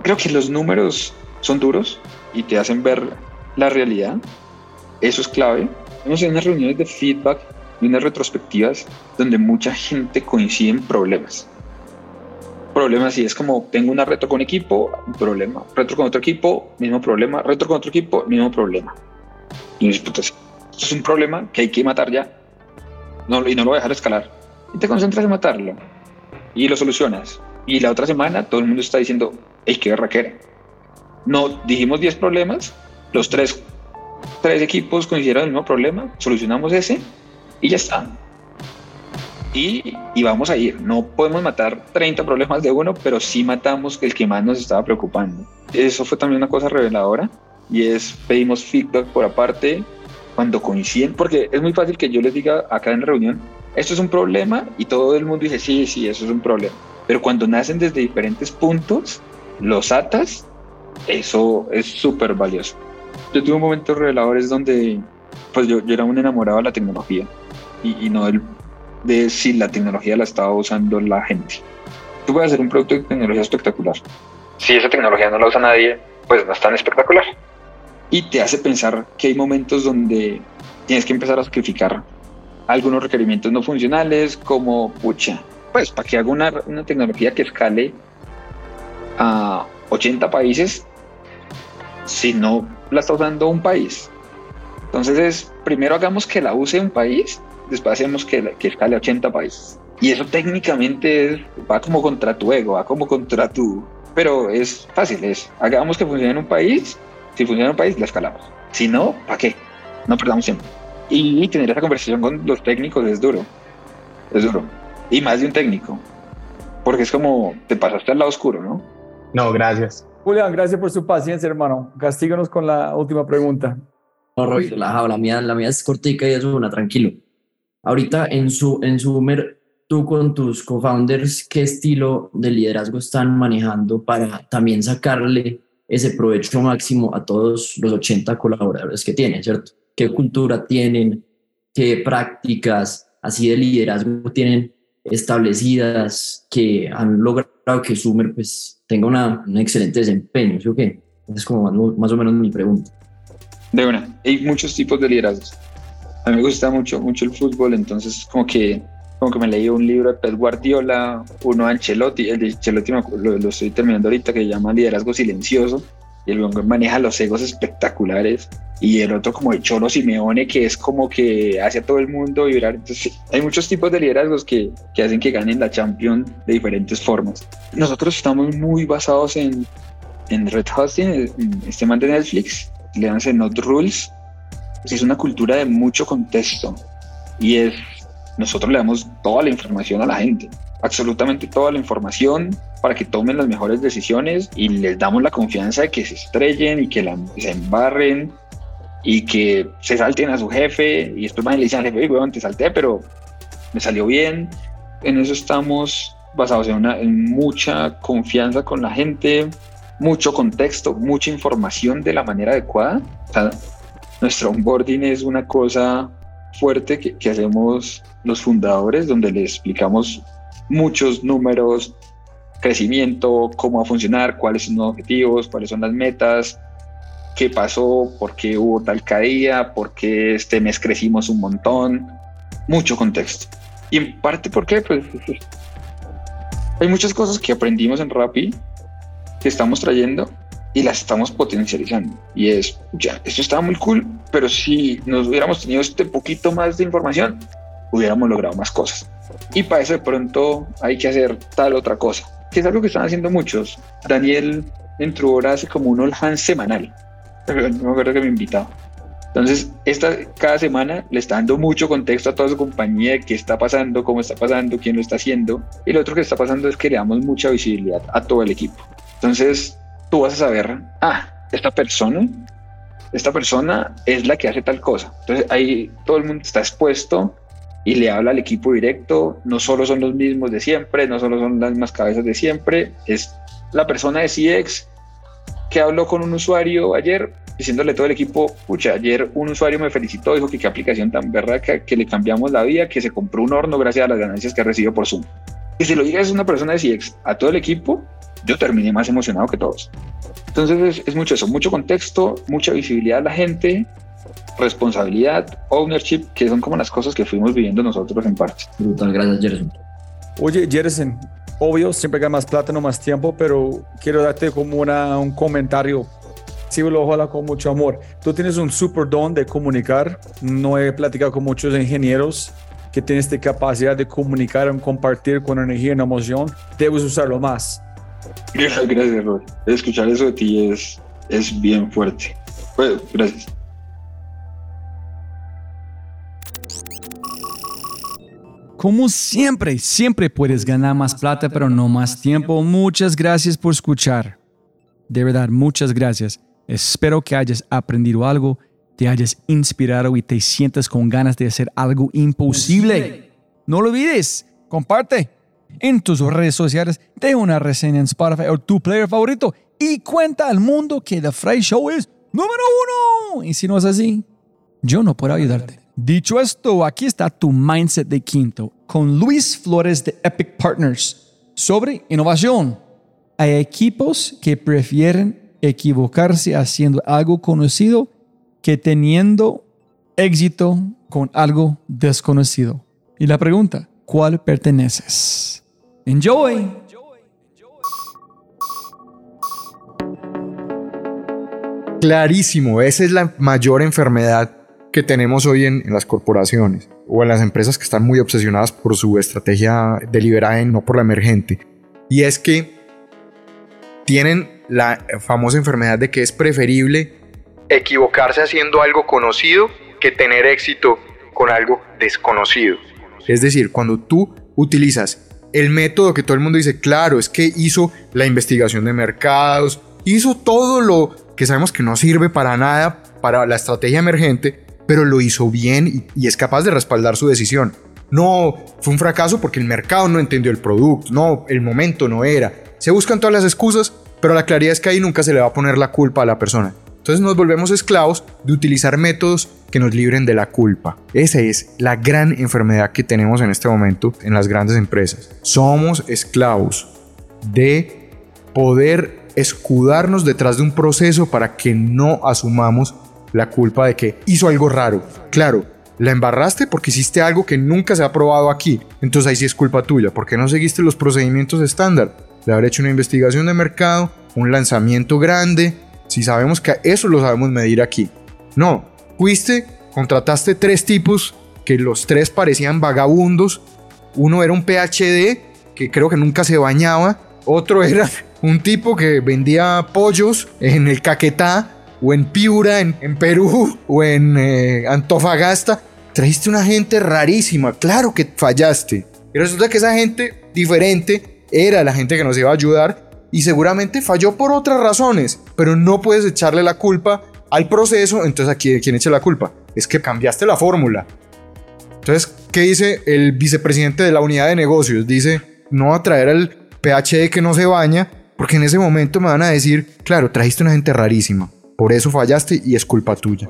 Creo que los números son duros y te hacen ver la realidad. Eso es clave. Hemos en unas reuniones de feedback y unas retrospectivas donde mucha gente coincide en problemas problemas y es como tengo una retro con equipo, un problema, retro con otro equipo, mismo problema, retro con otro equipo, mismo problema. Y esto es un problema que hay que matar ya no, y no lo voy a dejar escalar. Y te concentras en matarlo y lo solucionas. Y la otra semana todo el mundo está diciendo, hey, qué barraquera. No, dijimos 10 problemas, los tres, tres equipos coincidieron el mismo problema, solucionamos ese y ya está y, vamos a ir. No podemos matar 30 problemas de uno, pero sí matamos el que más nos estaba preocupando. Eso fue también una cosa reveladora y es pedimos feedback por aparte cuando coinciden, porque es muy fácil que yo les diga acá en la reunión, esto es un problema y todo el mundo dice, sí, sí, eso es un problema. Pero cuando nacen desde diferentes puntos, los atas, eso es súper valioso. Yo tuve momentos reveladores donde pues yo, yo, era un enamorado de la tecnología y, y no del de si la tecnología la estaba usando la gente. Tú puedes hacer un producto de tecnología espectacular. Si esa tecnología no la usa nadie, pues no es tan espectacular. Y te hace pensar que hay momentos donde tienes que empezar a sacrificar algunos requerimientos no funcionales, como, pucha, pues, ¿para qué hago una, una tecnología que escale a 80 países si no la está usando un país? Entonces es, primero hagamos que la use un país, después hacemos que, la- que escale a 80 países. Y eso técnicamente va como contra tu ego, va como contra tu... Pero es fácil, es, hagamos que funcione en un país, si funciona en un país, la escalamos. Si no, ¿para qué? No perdamos tiempo. Y tener esa conversación con los técnicos es duro, es duro. Y más de un técnico, porque es como, te pasaste al lado oscuro, ¿no? No, gracias. Julián, gracias por su paciencia, hermano. Castíganos con la última pregunta. No, Roy, relajado, la mía, la mía es cortica y es una, tranquilo. Ahorita en su, en Sumer, tú con tus co-founders, ¿qué estilo de liderazgo están manejando para también sacarle ese provecho máximo a todos los 80 colaboradores que tienen, ¿cierto? ¿Qué cultura tienen? ¿Qué prácticas así de liderazgo tienen establecidas que han logrado que Sumer pues tenga una, un excelente desempeño? ¿Sí o qué? Es como más, más o menos mi pregunta. De una. Hay muchos tipos de liderazgos. A mí me gusta mucho, mucho el fútbol, entonces como que, como que me leí un libro de Pep Guardiola, uno de Ancelotti, el de Ancelotti lo, lo estoy terminando ahorita, que se llama Liderazgo Silencioso, y el hombre maneja los egos espectaculares, y el otro como el Cholo Simeone, que es como que hace a todo el mundo vibrar. Entonces, hay muchos tipos de liderazgos que, que hacen que ganen la Champions de diferentes formas. Nosotros estamos muy basados en, en Red Hosting, este man de Netflix, le dan Not Rules, es una cultura de mucho contexto y es, nosotros le damos toda la información a la gente, absolutamente toda la información para que tomen las mejores decisiones y les damos la confianza de que se estrellen y que la, se embarren y que se salten a su jefe y después van y le dicen al jefe, "Oye, weón, te salté, pero me salió bien. En eso estamos basados en, una, en mucha confianza con la gente, mucho contexto, mucha información de la manera adecuada. O sea, nuestro onboarding es una cosa fuerte que, que hacemos los fundadores, donde les explicamos muchos números, crecimiento, cómo va a funcionar, cuáles son los objetivos, cuáles son las metas, qué pasó, por qué hubo tal caída, por qué este mes crecimos un montón, mucho contexto. Y en parte, ¿por qué? Pues hay muchas cosas que aprendimos en Rappi que estamos trayendo y las estamos potencializando. Y es, ya, esto estaba muy cool, pero si nos hubiéramos tenido este poquito más de información, hubiéramos logrado más cosas. Y para eso de pronto hay que hacer tal otra cosa, que es algo que están haciendo muchos. Daniel entró ahora hace como un all hands semanal. No me acuerdo que me invitaba. Entonces, esta, cada semana le está dando mucho contexto a toda su compañía de qué está pasando, cómo está pasando, quién lo está haciendo. Y lo otro que está pasando es que le damos mucha visibilidad a todo el equipo. Entonces, tú vas a saber, ah, esta persona, esta persona es la que hace tal cosa. Entonces, ahí todo el mundo está expuesto y le habla al equipo directo. No solo son los mismos de siempre, no solo son las mismas cabezas de siempre, es la persona de CX que habló con un usuario ayer diciéndole a todo el equipo, pucha, ayer un usuario me felicitó, dijo que qué aplicación tan berraca, que le cambiamos la vida, que se compró un horno gracias a las ganancias que recibió por Zoom. Y si lo digas una persona de CX a todo el equipo, yo terminé más emocionado que todos. Entonces es, es mucho eso, mucho contexto, mucha visibilidad a la gente, responsabilidad, ownership, que son como las cosas que fuimos viviendo nosotros en parte. Brutal, gracias, Jerson. Oye, Jerson, obvio, siempre gana más plata, no más tiempo, pero quiero darte como una, un comentario. Sí, lo ojalá con mucho amor. Tú tienes un super don de comunicar. No he platicado con muchos ingenieros que tienen esta capacidad de comunicar y compartir con energía y emoción. Debes usarlo más. Gracias, gracias, Rod. Escuchar eso de ti es, es bien fuerte. Bueno, gracias. Como siempre, siempre puedes ganar más plata, pero no más tiempo. Muchas gracias por escuchar. De verdad, muchas gracias. Espero que hayas aprendido algo, te hayas inspirado y te sientas con ganas de hacer algo imposible. No lo olvides, comparte en tus redes sociales, deja una reseña en Spotify o tu player favorito y cuenta al mundo que The Fry Show es número uno. Y si no es así, yo no puedo ayudarte. Dicho esto, aquí está tu mindset de quinto con Luis Flores de Epic Partners sobre innovación. Hay equipos que prefieren equivocarse haciendo algo conocido que teniendo éxito con algo desconocido. Y la pregunta, cual perteneces. Enjoy. Clarísimo, esa es la mayor enfermedad que tenemos hoy en, en las corporaciones o en las empresas que están muy obsesionadas por su estrategia deliberada y no por la emergente. Y es que tienen la famosa enfermedad de que es preferible equivocarse haciendo algo conocido que tener éxito con algo desconocido. Es decir, cuando tú utilizas el método que todo el mundo dice, claro, es que hizo la investigación de mercados, hizo todo lo que sabemos que no sirve para nada para la estrategia emergente, pero lo hizo bien y, es capaz de respaldar su decisión. No fue un fracaso porque el mercado no entendió el producto, no, el momento no era. Se buscan todas las excusas, pero la claridad es que ahí nunca se le va a poner la culpa a la persona. Entonces nos volvemos esclavos de utilizar métodos que nos libren de la culpa. Esa es la gran enfermedad que tenemos en este momento en las grandes empresas. Somos esclavos de poder escudarnos detrás de un proceso para que no asumamos la culpa de que hizo algo raro. Claro, la embarraste porque hiciste algo que nunca se ha probado aquí. Entonces ahí sí es culpa tuya. porque no seguiste los procedimientos estándar? De haber hecho una investigación de mercado, un lanzamiento grande, si sabemos que eso lo sabemos medir aquí. No, fuiste, contrataste tres tipos que los tres parecían vagabundos. Uno era un PhD que creo que nunca se bañaba. Otro era un tipo que vendía pollos en el Caquetá o en Piura, en, Perú o en eh, Antofagasta. Trajiste una gente rarísima. Claro que fallaste. Y resulta que esa gente diferente era la gente que nos iba a ayudar y seguramente falló por otras razones, pero no puedes echarle la culpa al proceso, entonces aquí quién echa la culpa? Es que cambiaste la fórmula. Entonces, ¿qué dice el vicepresidente de la unidad de negocios? Dice, no a traer al PhD que no se baña, porque en ese momento me van a decir, claro, trajiste una gente rarísima, por eso fallaste y es culpa tuya.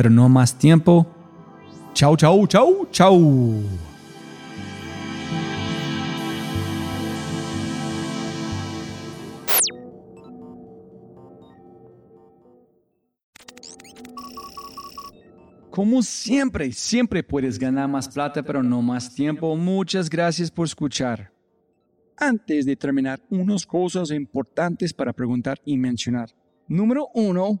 pero no más tiempo. Chau, chau, chau, chau. Como siempre, siempre puedes ganar más plata, pero no más tiempo. Muchas gracias por escuchar. Antes de terminar, unas cosas importantes para preguntar y mencionar. Número uno,